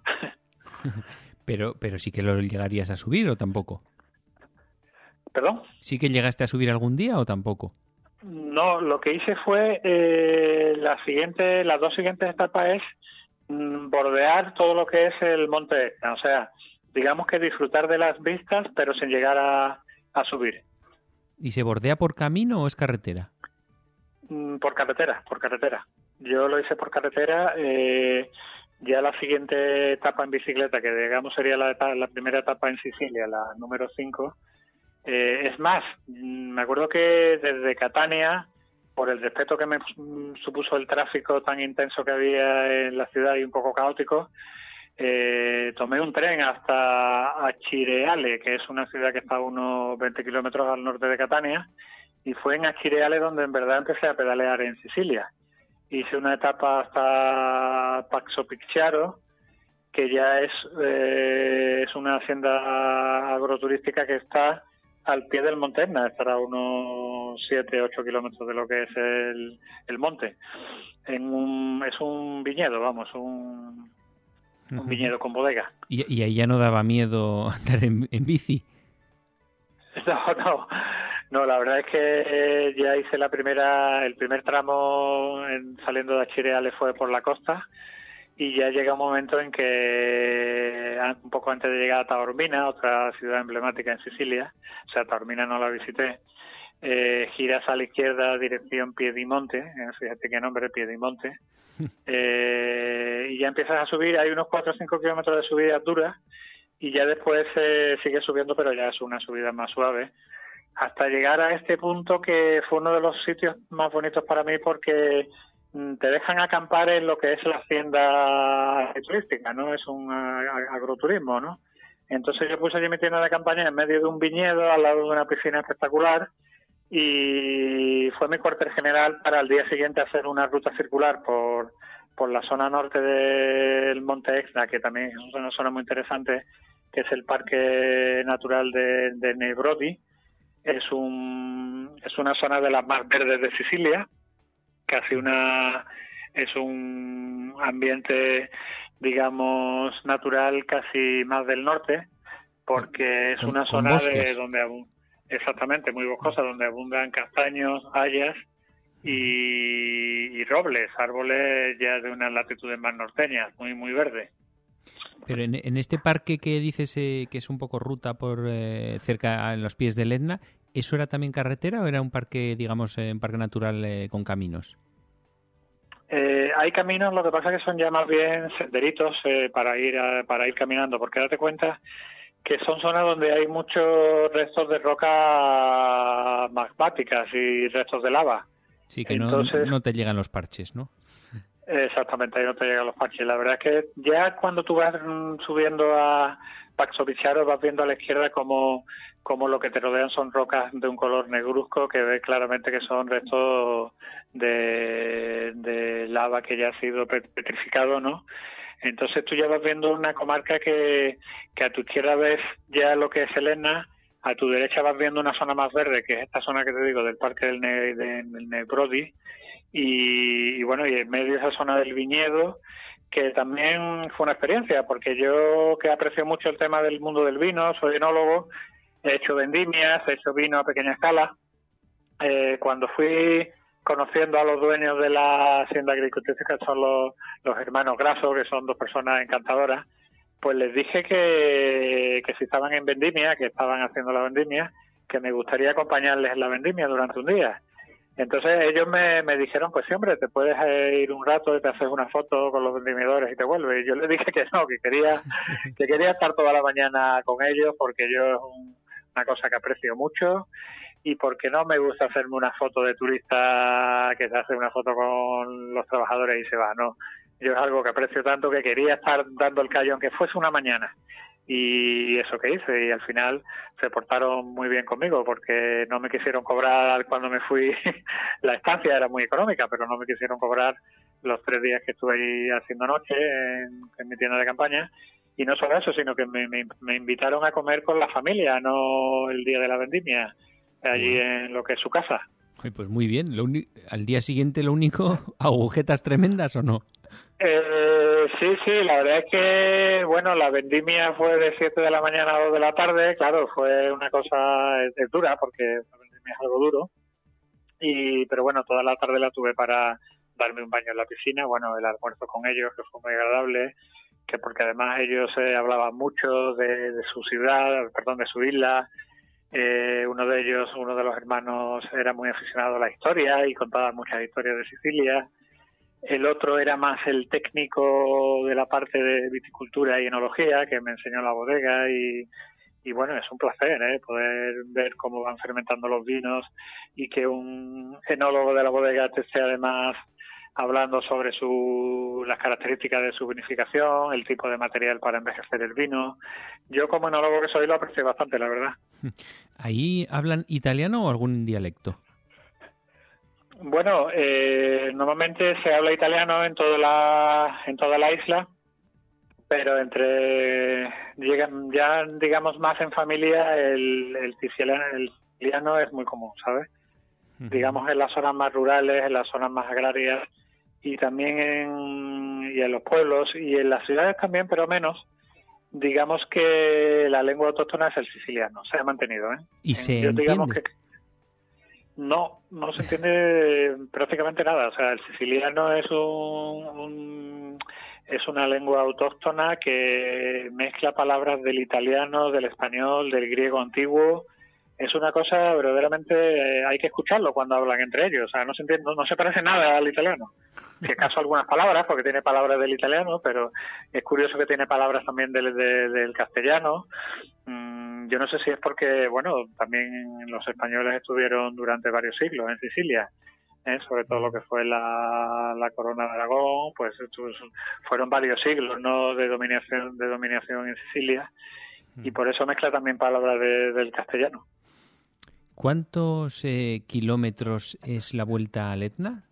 pero, pero sí que lo llegarías a subir o tampoco. ¿Perdón? ¿Sí que llegaste a subir algún día o tampoco? No, lo que hice fue eh, la siguiente, las dos siguientes etapas es mm, bordear todo lo que es el monte o sea, digamos que disfrutar de las vistas, pero sin llegar a, subir. ¿Y se bordea por camino o es carretera? Mm, por carretera, por carretera. Yo lo hice por carretera. Eh, ya la siguiente etapa en bicicleta, que digamos sería la, la primera etapa en Sicilia, la número 5, eh, es más, mm, me acuerdo que desde Catania, por el respeto que me supuso el tráfico tan intenso que había en la ciudad y un poco caótico, eh, tomé un tren hasta Achireale, que es una ciudad que está a unos 20 kilómetros al norte de Catania, y fue en Achireale donde en verdad empecé a pedalear en Sicilia. Hice una etapa hasta Paxo que ya es, eh, es una hacienda agroturística que está al pie del monte Etna, estará a unos 7, 8 kilómetros de lo que es el, el monte. En un, es un viñedo, vamos, un, un viñedo con bodega. ¿Y, ahí ya no daba miedo andar en, bici? No, no. No, la verdad es que ya hice la primera, el primer tramo en, saliendo de Achireales fue por la costa y ya llega un momento en que un poco antes de llegar a Taormina, otra ciudad emblemática en Sicilia, o sea, Taormina no la visité, eh, giras a la izquierda dirección Piedimonte, eh, fíjate qué nombre Piedimonte, eh, y ya empiezas a subir, hay unos 4 o 5 kilómetros de subida dura y ya después eh, sigue subiendo, pero ya es una subida más suave, hasta llegar a este punto que fue uno de los sitios más bonitos para mí porque te dejan acampar en lo que es la hacienda turística, ¿no? Es un agroturismo, ¿no? Entonces yo puse allí mi tienda de campaña en medio de un viñedo, al lado de una piscina espectacular, y fue mi cuartel general para el día siguiente hacer una ruta circular por, por la zona norte del Monte Exna, que también es una zona muy interesante, que es el Parque Natural de, de Nebrodi. Es, un, es una zona de las más verdes de Sicilia, casi una es un ambiente digamos natural casi más del norte porque es una zona de donde Exactamente, muy boscosa, donde abundan castaños, hayas y, robles, árboles ya de unas latitudes más norteñas, muy, muy verde. Pero en, este parque que dices eh, que es un poco ruta por eh, cerca en los pies del Etna, ¿eso era también carretera o era un parque, digamos, un parque natural eh, con caminos? hay caminos, lo que pasa es que son ya más bien senderitos para ir para ir caminando, porque date cuenta que son zonas donde hay muchos restos de roca magmáticas y restos de lava. Sí, que no, te llegan los parches, ¿no? Exactamente, ahí no te llegan los parches. La verdad es que ya cuando tú vas subiendo a Paxovicharo vas viendo a la izquierda como, como lo que te rodean son rocas de un color negruzco que ves claramente que son restos de, lava que ya ha sido petrificado, ¿no? Entonces tú ya vas viendo una comarca que, que a tu izquierda ves ya lo que es Elena, a tu derecha vas viendo una zona más verde, que es esta zona que te digo del Parque del, ne, del Nebrodi, y, bueno, y en medio de esa zona del viñedo, que también fue una experiencia, porque yo que aprecio mucho el tema del mundo del vino, soy enólogo, he hecho vendimias, he hecho vino a pequeña escala. Eh, cuando fui conociendo a los dueños de la hacienda agrícola, que son los, los hermanos Grasos, que son dos personas encantadoras, pues les dije que, que si estaban en vendimia, que estaban haciendo la vendimia, que me gustaría acompañarles en la vendimia durante un día. Entonces ellos me, me dijeron, pues sí, hombre, te puedes ir un rato y te haces una foto con los vendimiadores y te vuelves. Y yo les dije que no, que quería, que quería estar toda la mañana con ellos porque yo es una cosa que aprecio mucho y porque no me gusta hacerme una foto de turista que se hace una foto con los trabajadores y se va, no. Yo es algo que aprecio tanto que quería estar dando el callo aunque fuese una mañana. Y eso que hice, y al final se portaron muy bien conmigo porque no me quisieron cobrar cuando me fui, la estancia era muy económica, pero no me quisieron cobrar los tres días que estuve ahí haciendo noche en, en mi tienda de campaña y no solo eso, sino que me, me, me, invitaron a comer con la familia, no el día de la vendimia allí en lo que es su casa. pues muy bien. al día siguiente lo único, agujetas tremendas o no? Eh, sí, sí, la verdad es que, bueno, la vendimia fue de 7 de la mañana a 2 de la tarde, claro, fue una cosa dura porque la vendimia es algo duro, y pero bueno, toda la tarde la tuve para darme un baño en la piscina, bueno, el almuerzo con ellos que fue muy agradable, que porque además ellos eh, hablaban mucho de, de su ciudad, perdón, de su isla, eh, uno de ellos, uno de los hermanos, era muy aficionado a la historia y contaba muchas historias de Sicilia. El otro era más el técnico de la parte de viticultura y enología, que me enseñó la bodega y, y bueno, es un placer ¿eh? poder ver cómo van fermentando los vinos y que un enólogo de la bodega te esté además hablando sobre su, las características de su vinificación, el tipo de material para envejecer el vino. Yo como enólogo que soy lo aprecio bastante, la verdad. ¿Ahí hablan italiano o algún dialecto? Bueno, eh, normalmente se habla italiano en toda la, en toda la isla, pero entre ya digamos más en familia el, el siciliano, el siciliano es muy común, ¿sabes? Digamos en las zonas más rurales, en las zonas más agrarias, y también en, y en los pueblos y en las ciudades también, pero menos, digamos que la lengua autóctona es el siciliano, se ha mantenido. ¿eh? ¿Y se entiende? No, no se entiende prácticamente nada. O sea, el siciliano es un, es una lengua autóctona que mezcla palabras del italiano, del español, del griego antiguo. Es una cosa verdaderamente eh, hay que escucharlo cuando hablan entre ellos. O sea, no se entiende, no, se parece nada al italiano. Si acaso algunas palabras, porque tiene palabras del italiano, pero es curioso que tiene palabras también del, del castellano. Mm, yo no sé si es porque, bueno, también los españoles estuvieron durante varios siglos en Sicilia, ¿eh? sobre todo lo que fue la, corona de Aragón, pues fueron varios siglos, ¿no?, de dominación, de dominación en Sicilia, y por eso mezcla también palabras del castellano. ¿Cuántos eh, kilómetros es la vuelta al Etna?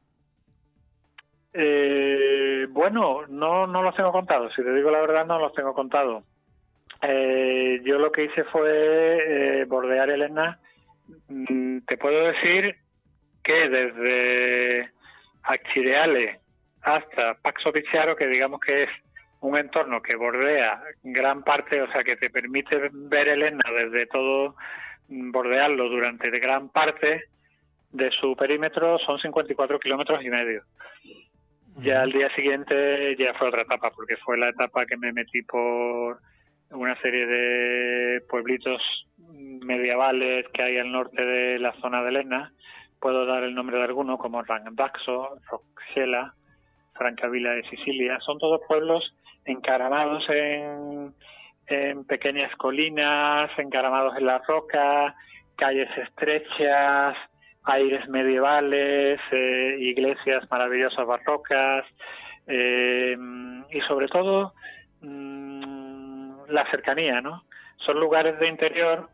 Eh, bueno, no, no los tengo contados. Si te digo la verdad, no los tengo contados. Eh, yo lo que hice fue eh, bordear el Etna. Mm, te puedo decir que desde Accireale hasta Paxo Picciaro, que digamos que es un entorno que bordea gran parte, o sea, que te permite ver el Etna desde todo, mm, bordearlo durante gran parte de su perímetro, son 54 kilómetros y medio. Ya al día siguiente ya fue otra etapa, porque fue la etapa que me metí por una serie de pueblitos medievales que hay al norte de la zona de Lena. Puedo dar el nombre de algunos como Randaxo, Roxela, Francavilla de Sicilia. Son todos pueblos encaramados en, en pequeñas colinas, encaramados en la roca, calles estrechas, aires medievales, eh, iglesias maravillosas barrocas eh, y sobre todo mm, la cercanía, ¿no? Son lugares de interior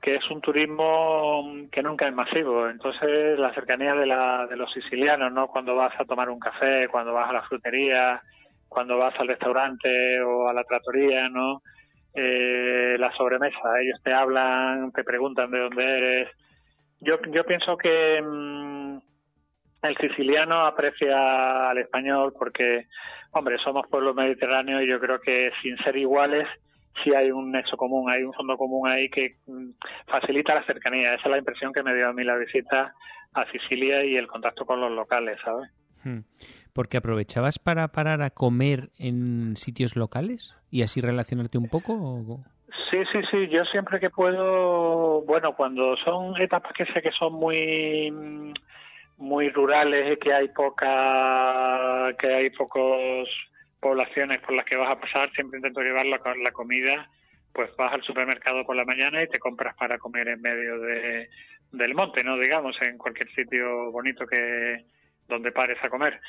que es un turismo que nunca es masivo. Entonces, la cercanía de, la, de los sicilianos, ¿no? Cuando vas a tomar un café, cuando vas a la frutería, cuando vas al restaurante o a la tratoría, ¿no? Eh, la sobremesa, ellos te hablan, te preguntan de dónde eres. Yo, yo pienso que mm, el siciliano aprecia al español porque Hombre, somos pueblos mediterráneos y yo creo que sin ser iguales sí hay un nexo común, hay un fondo común ahí que mm, facilita la cercanía. Esa es la impresión que me dio a mí la visita a Sicilia y el contacto con los locales, ¿sabes? Hmm. Porque aprovechabas para parar a comer en sitios locales y así relacionarte un poco. Sí, sí, sí. Yo siempre que puedo, bueno, cuando son etapas que sé que son muy muy rurales que hay poca que hay pocos poblaciones por las que vas a pasar siempre intento llevar la, la comida pues vas al supermercado por la mañana y te compras para comer en medio de, del monte no digamos en cualquier sitio bonito que donde pares a comer.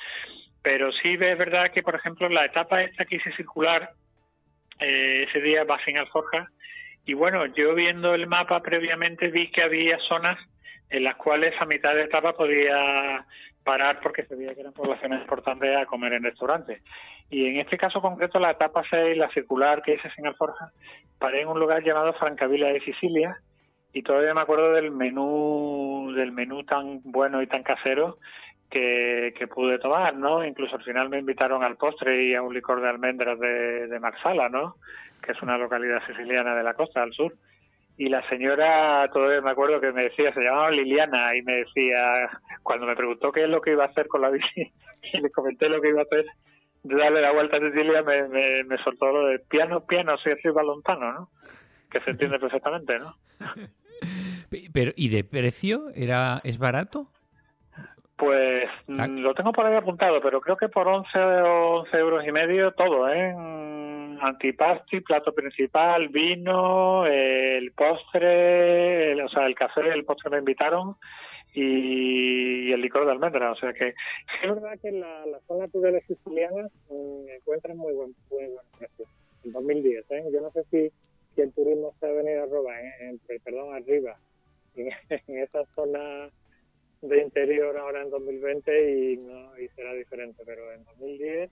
Pero sí es verdad que por ejemplo la etapa esta que hice circular eh, ese día va sin alforja y bueno yo viendo el mapa previamente vi que había zonas en las cuales a mitad de etapa podía parar porque se veía que eran poblaciones importantes a comer en restaurantes. Y en este caso concreto, la etapa 6, la circular que hice en Alforja, paré en un lugar llamado Francavilla de Sicilia y todavía me acuerdo del menú, del menú tan bueno y tan casero que, que pude tomar, ¿no? Incluso al final me invitaron al postre y a un licor de almendras de, de Marsala, ¿no? Que es una localidad siciliana de la costa, al sur y la señora, todavía me acuerdo que me decía, se llamaba Liliana y me decía, cuando me preguntó qué es lo que iba a hacer con la bici y le comenté lo que iba a hacer, de darle la vuelta a Sicilia, me, me, soltó lo de piano, piano, si soy balontano, ¿no? Que se entiende perfectamente, ¿no? Pero, ¿y de precio? era ¿Es barato? Pues ah. lo tengo por ahí apuntado, pero creo que por 11 o 11 euros y medio todo, ¿eh? antipasti, plato principal, vino, el postre, o sea, el café, el postre me invitaron y, el licor de almendra. O sea que es verdad que en la, la zona de sicilianas me encuentran muy buen, muy buen precio. En 2010, ¿eh? Yo no sé si, si el turismo se ha venido a robar, ¿eh? perdón, arriba, en, en esa zona de interior ahora en 2020 y, no, y será diferente, pero en 2010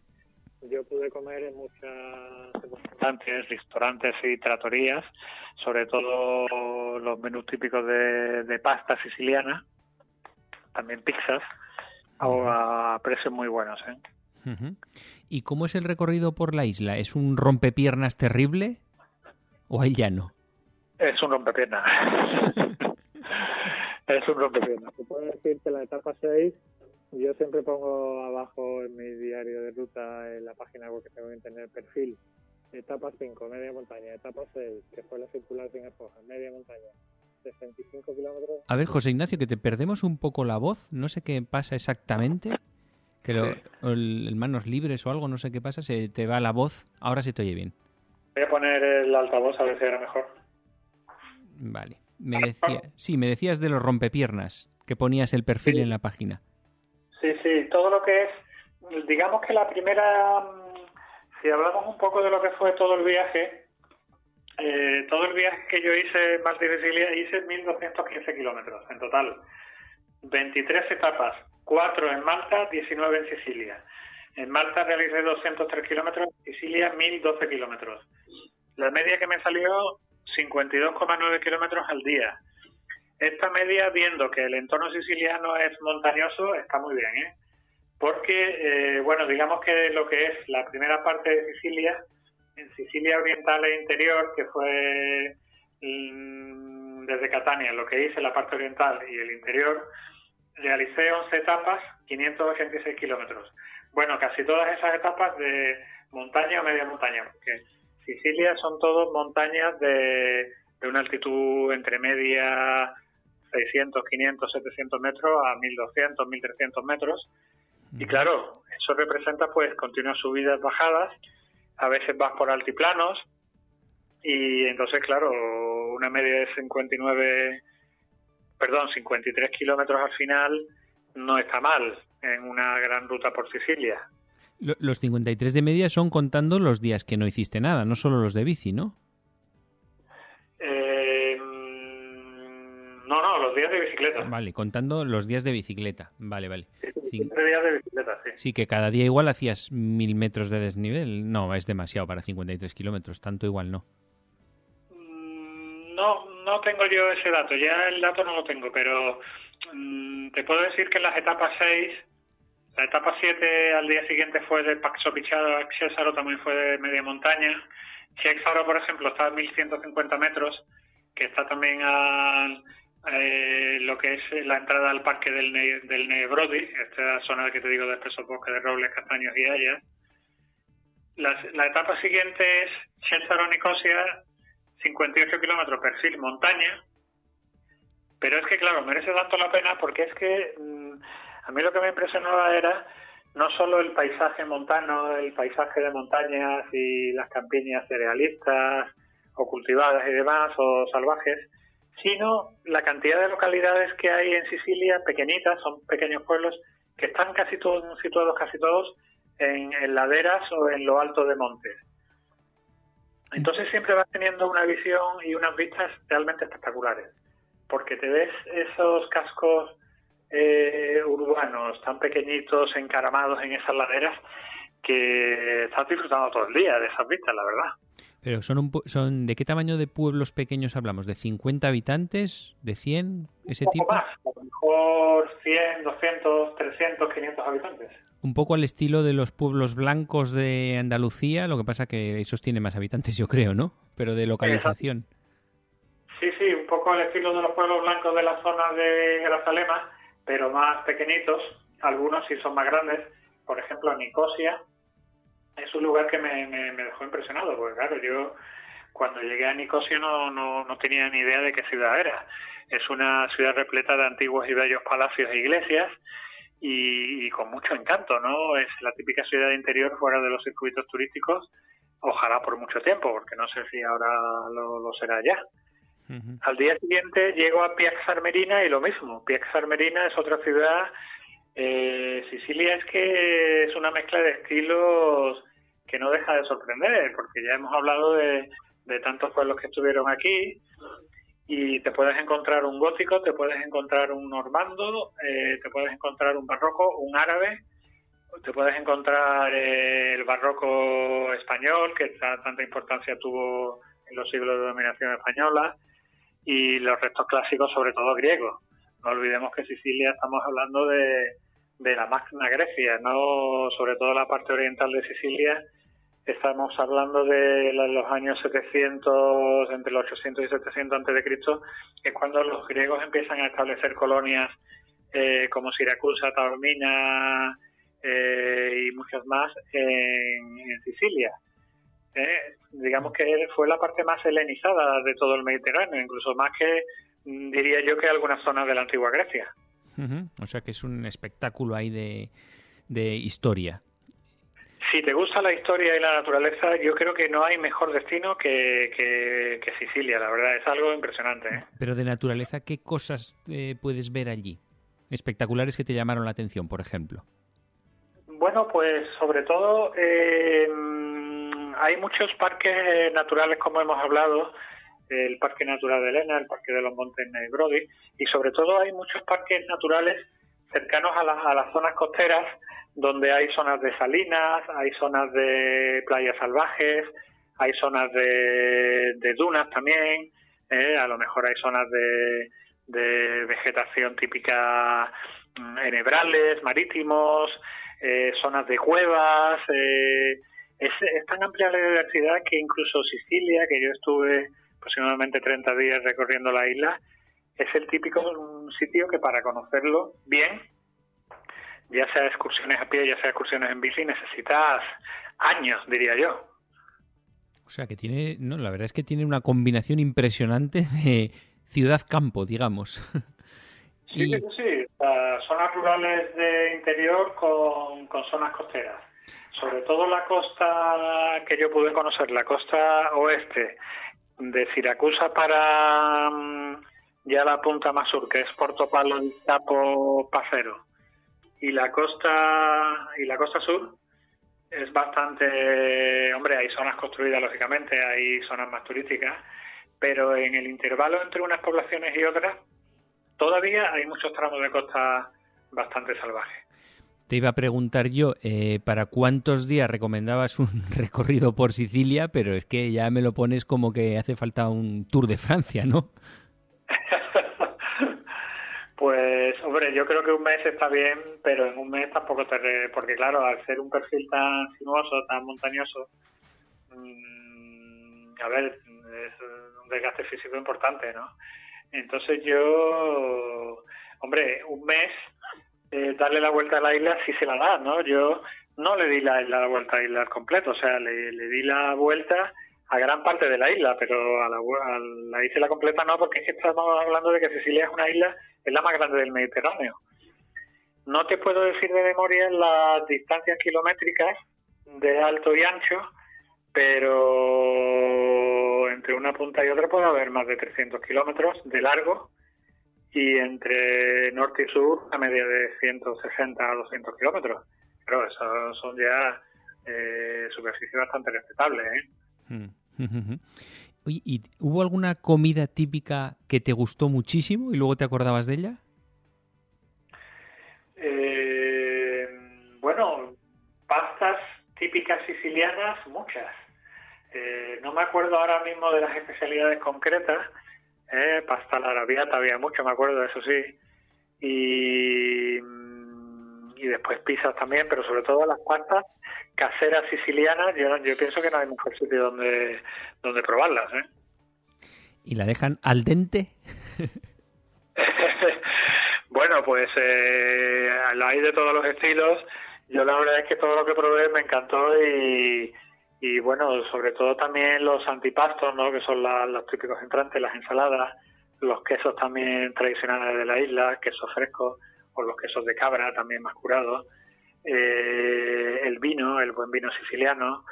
yo pude comer en muchas restaurantes, restaurantes y tratorías, sobre todo los menús típicos de, pasta siciliana, también pizzas, a, precios muy buenos. ¿eh? ¿Y cómo es el recorrido por la isla? ¿Es un rompepiernas terrible o hay llano? Es un rompepiernas. Es un rompepiernas. Te puedo decir que la etapa 6, yo siempre pongo abajo en mi diario de ruta, en la página web que tengo en tener perfil, etapa 5, media montaña, etapa 6, que fue la circular sin esposa, media montaña, 65 kilómetros. A ver, José Ignacio, que te perdemos un poco la voz, no sé qué pasa exactamente. Que lo, el, manos libres o algo, no sé qué pasa, se te va la voz. Ahora se te oye bien. Voy a poner el altavoz a ver si era mejor. Vale. Me decía, sí, me decías de los rompepiernas, que ponías el perfil en la página. Sí, sí, todo lo que es, digamos que la primera, mm, si hablamos un poco de lo que fue todo el viaje, eh, todo el viaje que yo hice más de Sicilia hice 1.215 kilómetros en total. 23 etapas, 4 en Malta, 19 en Sicilia. En Malta realicé 203 kilómetros, en Sicilia 1.012 kilómetros. La media que me salió 52,9 kilómetros al día. Esta media, viendo que el entorno siciliano es montañoso, está muy bien, ¿eh? Porque, eh, bueno, digamos que lo que es la primera parte de Sicilia, en Sicilia Oriental e Interior, que fue mm, desde Catania, lo que hice la parte oriental y el interior, realicé 11 etapas, 586 kilómetros. Bueno, casi todas esas etapas de montaña o media montaña, porque Sicilia son todos montañas de, una altitud entre media 600, 500, 700 metros a 1200, 1300 metros. Y claro, eso representa pues continuas subidas, bajadas, a veces vas por altiplanos y entonces claro, una media de 59, perdón, 53 kilómetros al final no está mal en una gran ruta por Sicilia. Los 53 de media son contando los días que no hiciste nada, no solo los de bici, ¿no? Eh, no, no, los días de bicicleta. Vale, contando los días de bicicleta. Vale, vale. Sí, días de bicicleta, sí. Sí, que cada día igual hacías mil metros de desnivel. No, es demasiado para 53 kilómetros, tanto igual no. No, no tengo yo ese dato, ya el dato no lo tengo, pero mm, te puedo decir que en las etapas 6 la etapa 7 al día siguiente fue de Paxo Pichado a Césaro, también fue de media montaña. Césaro, por ejemplo, está a 1150 metros, que está también a eh, lo que es la entrada al parque del, ne del Nebrodi, esta zona que te digo de espeso bosque de robles, castaños y hayas. La, etapa siguiente es Césaro Nicosia, 58 kilómetros, perfil montaña. Pero es que, claro, merece tanto la pena porque es que. A mí lo que me impresionaba era no solo el paisaje montano, el paisaje de montañas y las campiñas cerealistas o cultivadas y demás o salvajes, sino la cantidad de localidades que hay en Sicilia, pequeñitas, son pequeños pueblos, que están casi todos situados, casi todos, en, en laderas o en lo alto de montes. Entonces siempre vas teniendo una visión y unas vistas realmente espectaculares, porque te ves esos cascos eh, urbanos tan pequeñitos, encaramados en esas laderas, que estás disfrutando todo el día de esas vistas, la verdad. Pero son, son ¿de qué tamaño de pueblos pequeños hablamos? ¿De 50 habitantes? ¿De 100? ¿Ese un tipo? Más, a lo mejor 100, 200, 300, 500 habitantes. Un poco al estilo de los pueblos blancos de Andalucía, lo que pasa que esos tienen más habitantes, yo creo, ¿no? Pero de localización. Sí, sí, un poco al estilo de los pueblos blancos de la zona de Grazalema, pero más pequeñitos, algunos sí son más grandes. Por ejemplo, Nicosia es un lugar que me, dejó impresionado, porque claro, yo cuando llegué a Nicosia no, no, no, tenía ni idea de qué ciudad era. Es una ciudad repleta de antiguos y bellos palacios e iglesias y, con mucho encanto, ¿no? Es la típica ciudad de interior fuera de los circuitos turísticos, ojalá por mucho tiempo, porque no sé si ahora lo, lo será ya. Al día siguiente llego a Piazza Armerina y lo mismo. Piazza Armerina es otra ciudad. Eh, Sicilia es que es una mezcla de estilos que no deja de sorprender, porque ya hemos hablado de, tantos pueblos que estuvieron aquí y te puedes encontrar un gótico, te puedes encontrar un normando, eh, te puedes encontrar un barroco, un árabe, te puedes encontrar eh, el barroco español, que tanta importancia tuvo en los siglos de dominación española, y los restos clásicos, sobre todo griegos. No olvidemos que Sicilia estamos hablando de, de la Magna Grecia, no sobre todo la parte oriental de Sicilia estamos hablando de los años 700, entre los 800 y 700 antes de Cristo, es cuando los griegos empiezan a establecer colonias eh, como Siracusa, Taormina eh, y muchas más en, Sicilia. Eh, digamos que fue la parte más helenizada de todo el Mediterráneo, incluso más que, mm, diría yo, que algunas zonas de la antigua Grecia. O sea que es un espectáculo ahí de, de historia. Si te gusta la historia y la naturaleza, yo creo que no hay mejor destino que, que, Sicilia, la verdad, es algo impresionante. ¿eh? Pero de naturaleza, ¿qué cosas eh, puedes ver allí? Espectaculares que te llamaron la atención, por ejemplo. Bueno, pues sobre todo eh, hay muchos parques naturales, como hemos hablado, el Parque Natural de Elena, el Parque de los Montes Brody, y sobre todo hay muchos parques naturales cercanos a, a las zonas costeras donde hay zonas de salinas, hay zonas de playas salvajes, hay zonas de, dunas también, eh, a lo mejor hay zonas de, vegetación típica mm, enebrales, marítimos, eh, zonas de cuevas. Eh, es, tan amplia la diversidad que incluso Sicilia, que yo estuve aproximadamente 30 días recorriendo la isla, es el típico sitio que para conocerlo bien ya sea excursiones a pie, ya sea excursiones en bici, necesitas años, diría yo. O sea que tiene, no, la verdad es que tiene una combinación impresionante de ciudad-campo, digamos. Sí, sí, sí. zonas rurales de interior con, con zonas costeras. Sobre todo la costa que yo pude conocer, la costa oeste, de Siracusa para mm, ya la punta más sur, que es Porto Palo y Tapo Pacero y la costa y la costa sur es bastante, hombre, hay zonas construidas lógicamente, hay zonas más turísticas, pero en el intervalo entre unas poblaciones y otras todavía hay muchos tramos de costa bastante salvajes. Te iba a preguntar yo, eh, ¿para cuántos días recomendabas un recorrido por Sicilia? Pero es que ya me lo pones como que hace falta un Tour de Francia, ¿no? Pues, hombre, yo creo que un mes está bien, pero en un mes tampoco te... Porque, claro, al ser un perfil tan sinuoso, tan montañoso, mm, a ver, es un desgaste físico importante, ¿no? Entonces yo, hombre, un mes, eh, darle la vuelta a la isla sí se la da, ¿no? Yo no le di la, la vuelta a la isla al completo, o sea, le, le di la vuelta a gran parte de la isla, pero a la, a la isla completa no, porque es que estamos hablando de que Sicilia es una isla, es la más grande del Mediterráneo. No te puedo decir de memoria las distancias kilométricas de alto y ancho, pero entre una punta y otra puede haber más de 300 kilómetros de largo y entre norte y sur a media de 160 a 200 kilómetros. Pero eso son ya eh, superficies bastante respetables. ¿eh? Mm. ¿y hubo alguna comida típica que te gustó muchísimo y luego te acordabas de ella? Eh, bueno, pastas típicas sicilianas, muchas. Eh, no me acuerdo ahora mismo de las especialidades concretas. Eh, pasta la arabiata había mucho, me acuerdo, eso sí. Y, y después pizzas también, pero sobre todo las pastas caseras sicilianas, yo, yo pienso que no hay mejor sitio donde, donde probarlas. ¿eh? ¿Y la dejan al dente? bueno, pues eh, la hay de todos los estilos. Yo la verdad es que todo lo que probé me encantó y, y bueno, sobre todo también los antipastos, ¿no? que son los típicos entrantes, las ensaladas, los quesos también tradicionales de la isla, quesos frescos o los quesos de cabra también más curados eh, el vino, el buen vino siciliano,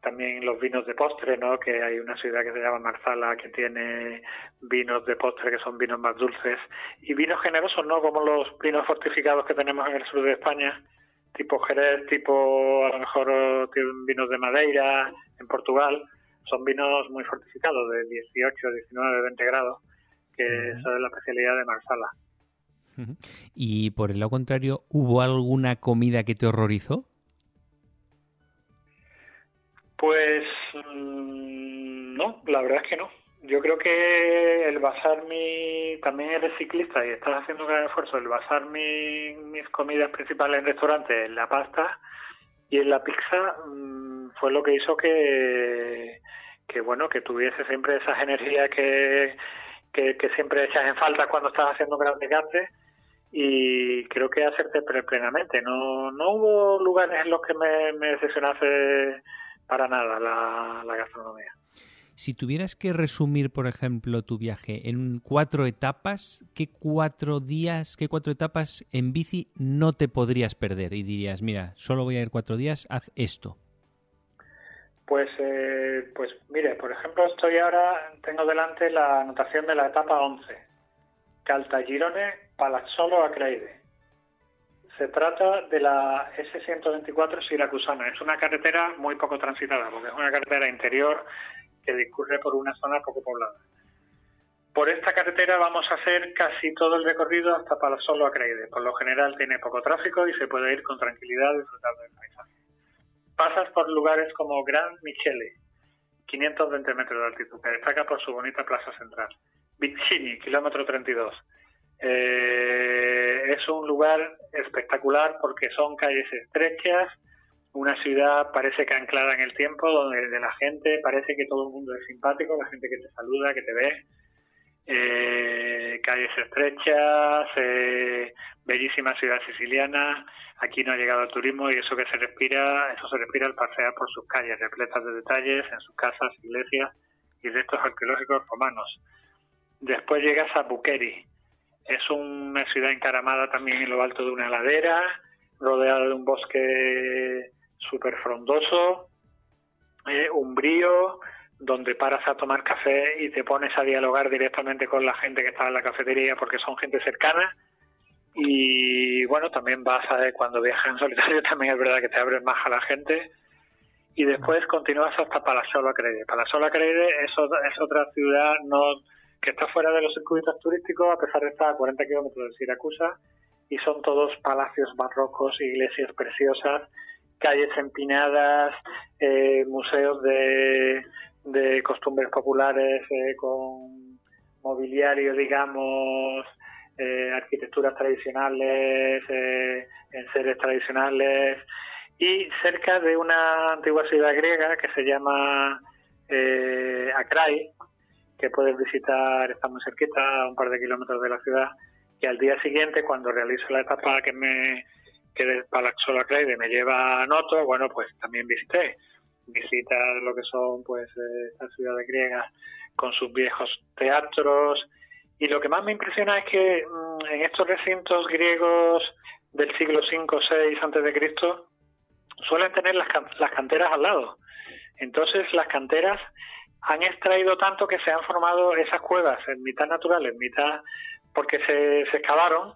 también los vinos de postre, ¿no? Que hay una ciudad que se llama Marsala que tiene vinos de postre que son vinos más dulces y vinos generosos, ¿no? Como los vinos fortificados que tenemos en el sur de España, tipo Jerez, tipo a lo mejor vinos de Madeira, en Portugal, son vinos muy fortificados de 18, 19, 20 grados, que esa es la especialidad de Marsala. Y por el lado contrario, ¿hubo alguna comida que te horrorizó? Pues mm, no, la verdad es que no. Yo creo que el basar mi... También eres ciclista y estás haciendo un gran esfuerzo. El basar mi, mis comidas principales en restaurantes en la pasta, y en la pizza mm, fue lo que hizo que, que bueno, que tuviese siempre esas energías que, que, siempre echas en falta cuando estás haciendo grandes desgaste y creo que hacerte plenamente. No, no hubo lugares en los que me, decepcionase para nada la gastronomía. Si tuvieras que resumir, por ejemplo, tu viaje en cuatro etapas, ¿qué cuatro días, qué cuatro etapas en bici no te podrías perder? Y dirías, mira, solo voy a ir cuatro días, haz esto. Pues, eh, pues mire, por ejemplo, estoy ahora, tengo delante la anotación de la etapa 11. Caltagirone, Palazzolo, Acreide. Se trata de la S124 siracusana. Es una carretera muy poco transitada, porque es una carretera interior que discurre por una zona poco poblada. Por esta carretera vamos a hacer casi todo el recorrido hasta Palazzolo Acreide. Por lo general tiene poco tráfico y se puede ir con tranquilidad disfrutando del paisaje. Pasas por lugares como Gran Michele, 520 metros de altitud, que destaca por su bonita plaza central. Vicini, kilómetro 32. Eh, es un lugar espectacular porque son calles estrechas, una ciudad parece que anclada en el tiempo, donde de la gente parece que todo el mundo es simpático, la gente que te saluda, que te ve. Eh, calles estrechas, eh, bellísima ciudad siciliana. Aquí no ha llegado el turismo y eso que se respira, eso se respira al pasear por sus calles repletas de detalles, en sus casas, iglesias y restos arqueológicos romanos. Después llegas a Buqueri. Es una ciudad encaramada también en lo alto de una ladera, rodeada de un bosque súper frondoso, eh, umbrío, donde paras a tomar café y te pones a dialogar directamente con la gente que está en la cafetería porque son gente cercana. Y bueno, también vas a, cuando viajas en solitario, también es verdad que te abres más a la gente. Y después continúas hasta Palazzolo Acreide. Palazzolo Acreide es, es otra ciudad no que está fuera de los circuitos turísticos, a pesar de estar a 40 kilómetros de Siracusa, y son todos palacios barrocos, iglesias preciosas, calles empinadas, eh, museos de, de, costumbres populares eh, con mobiliario, digamos, eh, arquitecturas tradicionales, enseres tradicionales. Y cerca de una antigua ciudad griega que se llama eh, Acray, que puedes visitar, está muy cerquita, a un par de kilómetros de la ciudad, y al día siguiente, cuando realizo la etapa que me que de Palazzo Acreide me lleva a Noto, bueno, pues también visité. Visita lo que son pues eh, estas ciudades griegas con sus viejos teatros. Y lo que más me impresiona es que mm, en estos recintos griegos del siglo V, VI antes de Cristo suelen tener las, las canteras al lado. Entonces las canteras han extraído tanto que se han formado esas cuevas en mitad naturales, en mitad porque se, se excavaron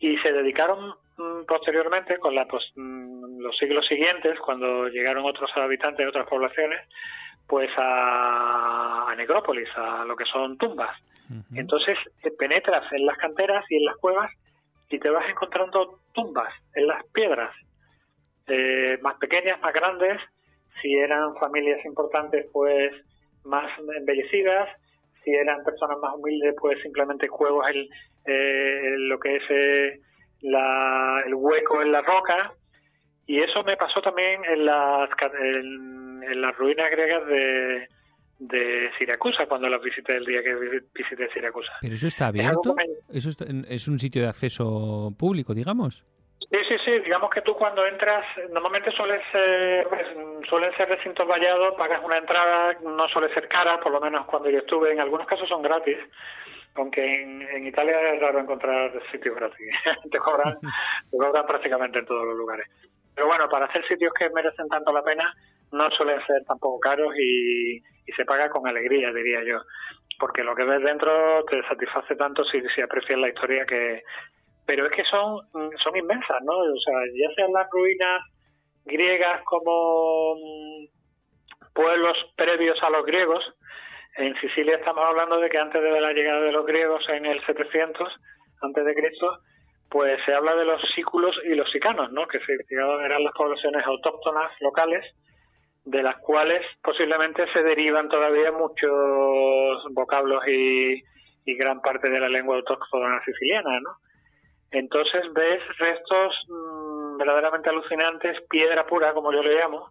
y se dedicaron Mm, posteriormente, con la, mm, los siglos siguientes, cuando llegaron otros habitantes de otras poblaciones, pues a, necrópolis, a lo que son tumbas. Entonces penetras en las canteras y en las cuevas y te vas encontrando tumbas en las piedras, eh, más pequeñas, más grandes, si eran familias importantes, pues más embellecidas, si eran personas más humildes, pues simplemente juegos en eh, lo que es eh, la, el hueco en la roca y eso me pasó también en las, en, las ruinas griegas de, de Siracusa, cuando las visité el día que visité Siracusa. ¿Pero eso está abierto? ¿Eso es un sitio de acceso público, digamos? Sí, sí, sí. Digamos que tú cuando entras, normalmente suelen ser, pues, suelen ser recintos vallados, pagas una entrada, no suele ser cara, por lo menos cuando yo estuve. En algunos casos son gratis aunque en, Italia es raro encontrar sitios gratis. te, cobran, te cobran prácticamente en todos los lugares. Pero bueno, para hacer sitios que merecen tanto la pena, no suelen ser tampoco caros y, se paga con alegría, diría yo. Porque lo que ves dentro te satisface tanto si, aprecias la historia que... Pero es que son, son inmensas, ¿no? O sea, ya sean las ruinas griegas como mm, pueblos previos a los griegos, en Sicilia estamos hablando de que antes de la llegada de los griegos en el 700 antes de Cristo, pues se habla de los sículos y los sicanos, ¿no? Que eran las poblaciones autóctonas locales, de las cuales posiblemente se derivan todavía muchos vocablos y, gran parte de la lengua autóctona siciliana, ¿no? Entonces ves restos mm, verdaderamente alucinantes, piedra pura, como yo le llamo,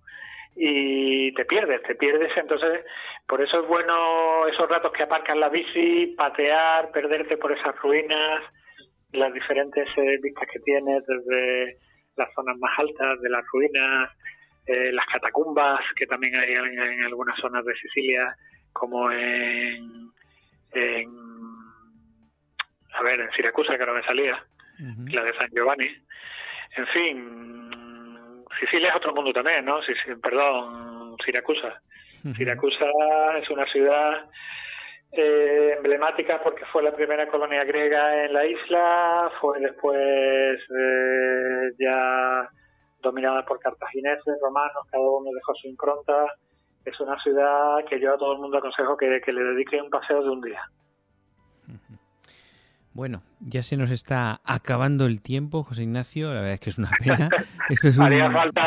y te pierdes, te pierdes. Entonces, por eso es bueno esos ratos que aparcan la bici, patear, perderte por esas ruinas, las diferentes eh, vistas que tienes desde las zonas más altas de las ruinas, eh, las catacumbas que también hay en, algunas zonas de Sicilia, como en, en a ver, en Siracusa, que no me salía, la de San Giovanni. En fin, Sicilia es otro mundo también, ¿no? Perdón, Siracusa. Siracusa es una ciudad eh, emblemática porque fue la primera colonia griega en la isla, fue después eh, ya dominada por cartagineses, romanos, cada uno dejó su impronta. Es una ciudad que yo a todo el mundo aconsejo que, que le dedique un paseo de un día. Bueno, ya se nos está acabando el tiempo, José Ignacio. La verdad es que es una pena. Esto es Haría falta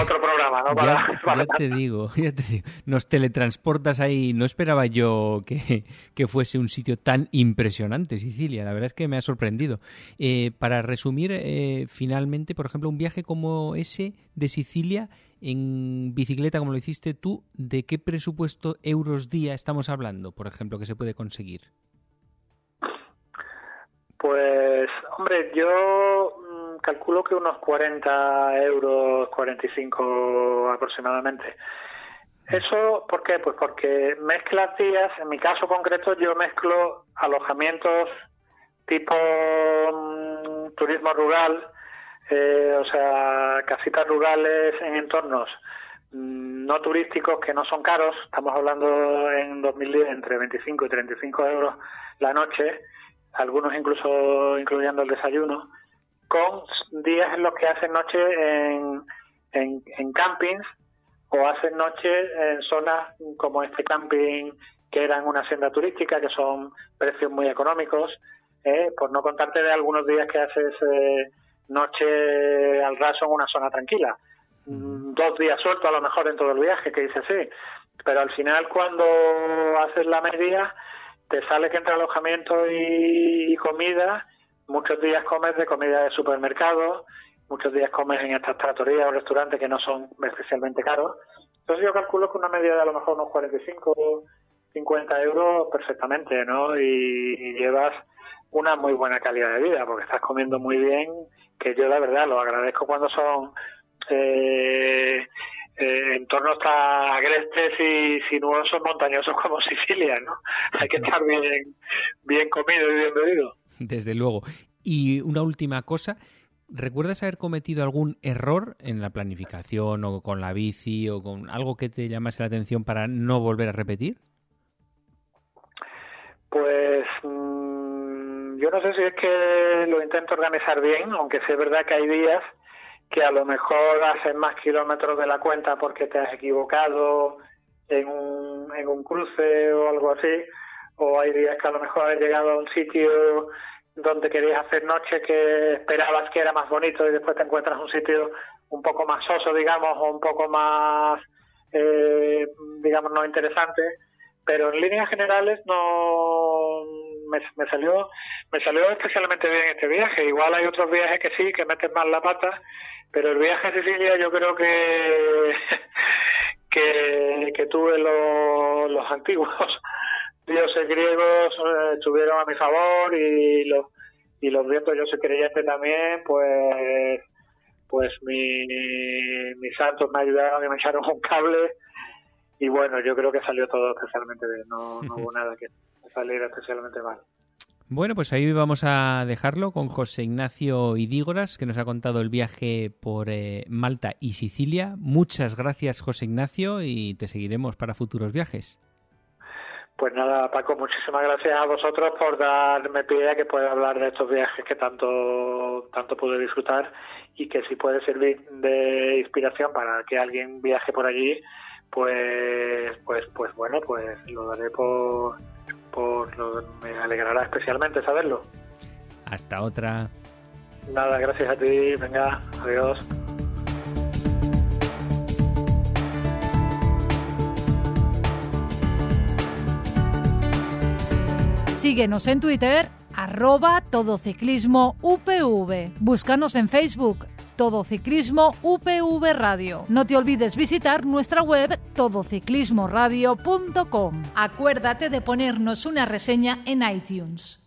otro programa, ¿no? ya, te digo, ya te digo. Nos teletransportas ahí. No esperaba yo que, que, fuese un sitio tan impresionante, Sicilia. La verdad es que me ha sorprendido. Eh, para resumir, eh, finalmente, por ejemplo, un viaje como ese de Sicilia en bicicleta, como lo hiciste tú, ¿de qué presupuesto euros día estamos hablando, por ejemplo, que se puede conseguir? Pues, hombre, yo mm, calculo que unos 40 euros, 45 aproximadamente. ¿Eso por qué? Pues porque mezclas días, en mi caso concreto yo mezclo alojamientos tipo mm, turismo rural, eh, o sea, casitas rurales en entornos mm, no turísticos que no son caros, estamos hablando en 2010 entre 25 y 35 euros la noche, algunos incluso incluyendo el desayuno, con días en los que hacen noche en, en, campings o hacen noche en zonas como este camping que era en una senda turística, que son precios muy económicos, ¿eh? por no contarte de algunos días que haces eh, noche al raso en una zona tranquila. Dos días suelto a lo mejor en todo el viaje, que dice sí, pero al final cuando haces la media te sale que entre alojamiento y, comida, muchos días comes de comida de supermercado, muchos días comes en estas tratorías o restaurantes que no son especialmente caros. Entonces yo calculo que una media de a lo mejor unos 45, 50 euros perfectamente, ¿no? Y, llevas una muy buena calidad de vida porque estás comiendo muy bien, que yo la verdad lo agradezco cuando son eh, eh, entornos tan agrestes y sinuosos, montañosos como Sicilia, ¿no? Hay que estar bien, bien comido y bien bebido. Desde luego. Y una última cosa, ¿recuerdas haber cometido algún error en la planificación o con la bici o con algo que te llamase la atención para no volver a repetir? Pues mm, yo no sé si es que lo intento organizar bien, aunque sí es verdad que hay días que a lo mejor haces más kilómetros de la cuenta porque te has equivocado en un, en un cruce o algo así, o hay días que a lo mejor has llegado a un sitio donde querías hacer noche que esperabas que era más bonito y después te encuentras un sitio un poco más soso, digamos, o un poco más, eh, digamos, no interesante, pero en líneas generales no me, salió me salió especialmente bien este viaje. Igual hay otros viajes que sí, que metes más la pata, pero el viaje a Sicilia yo creo que que, tuve los, los antiguos dioses griegos eh, estuvieron a mi favor y los y los vientos yo soy creyente también pues pues mi, mis santos me ayudaron y me echaron un cable y bueno yo creo que salió todo especialmente bien no, no hubo nada que saliera especialmente mal bueno, pues ahí vamos a dejarlo con José Ignacio Idígoras, que nos ha contado el viaje por eh, Malta y Sicilia. Muchas gracias, José Ignacio, y te seguiremos para futuros viajes. Pues nada, Paco, muchísimas gracias a vosotros por darme pie que pueda hablar de estos viajes que tanto, tanto pude disfrutar y que si puede servir de inspiración para que alguien viaje por allí, pues, pues, pues bueno, pues lo daré por me alegrará especialmente saberlo. Hasta otra. Nada, gracias a ti. Venga, adiós. Síguenos en Twitter arroba todociclismo UPV. Búscanos en Facebook, Todo Ciclismo UPV Radio. No te olvides visitar nuestra web todociclismoradio.com. Acuérdate de ponernos una reseña en iTunes.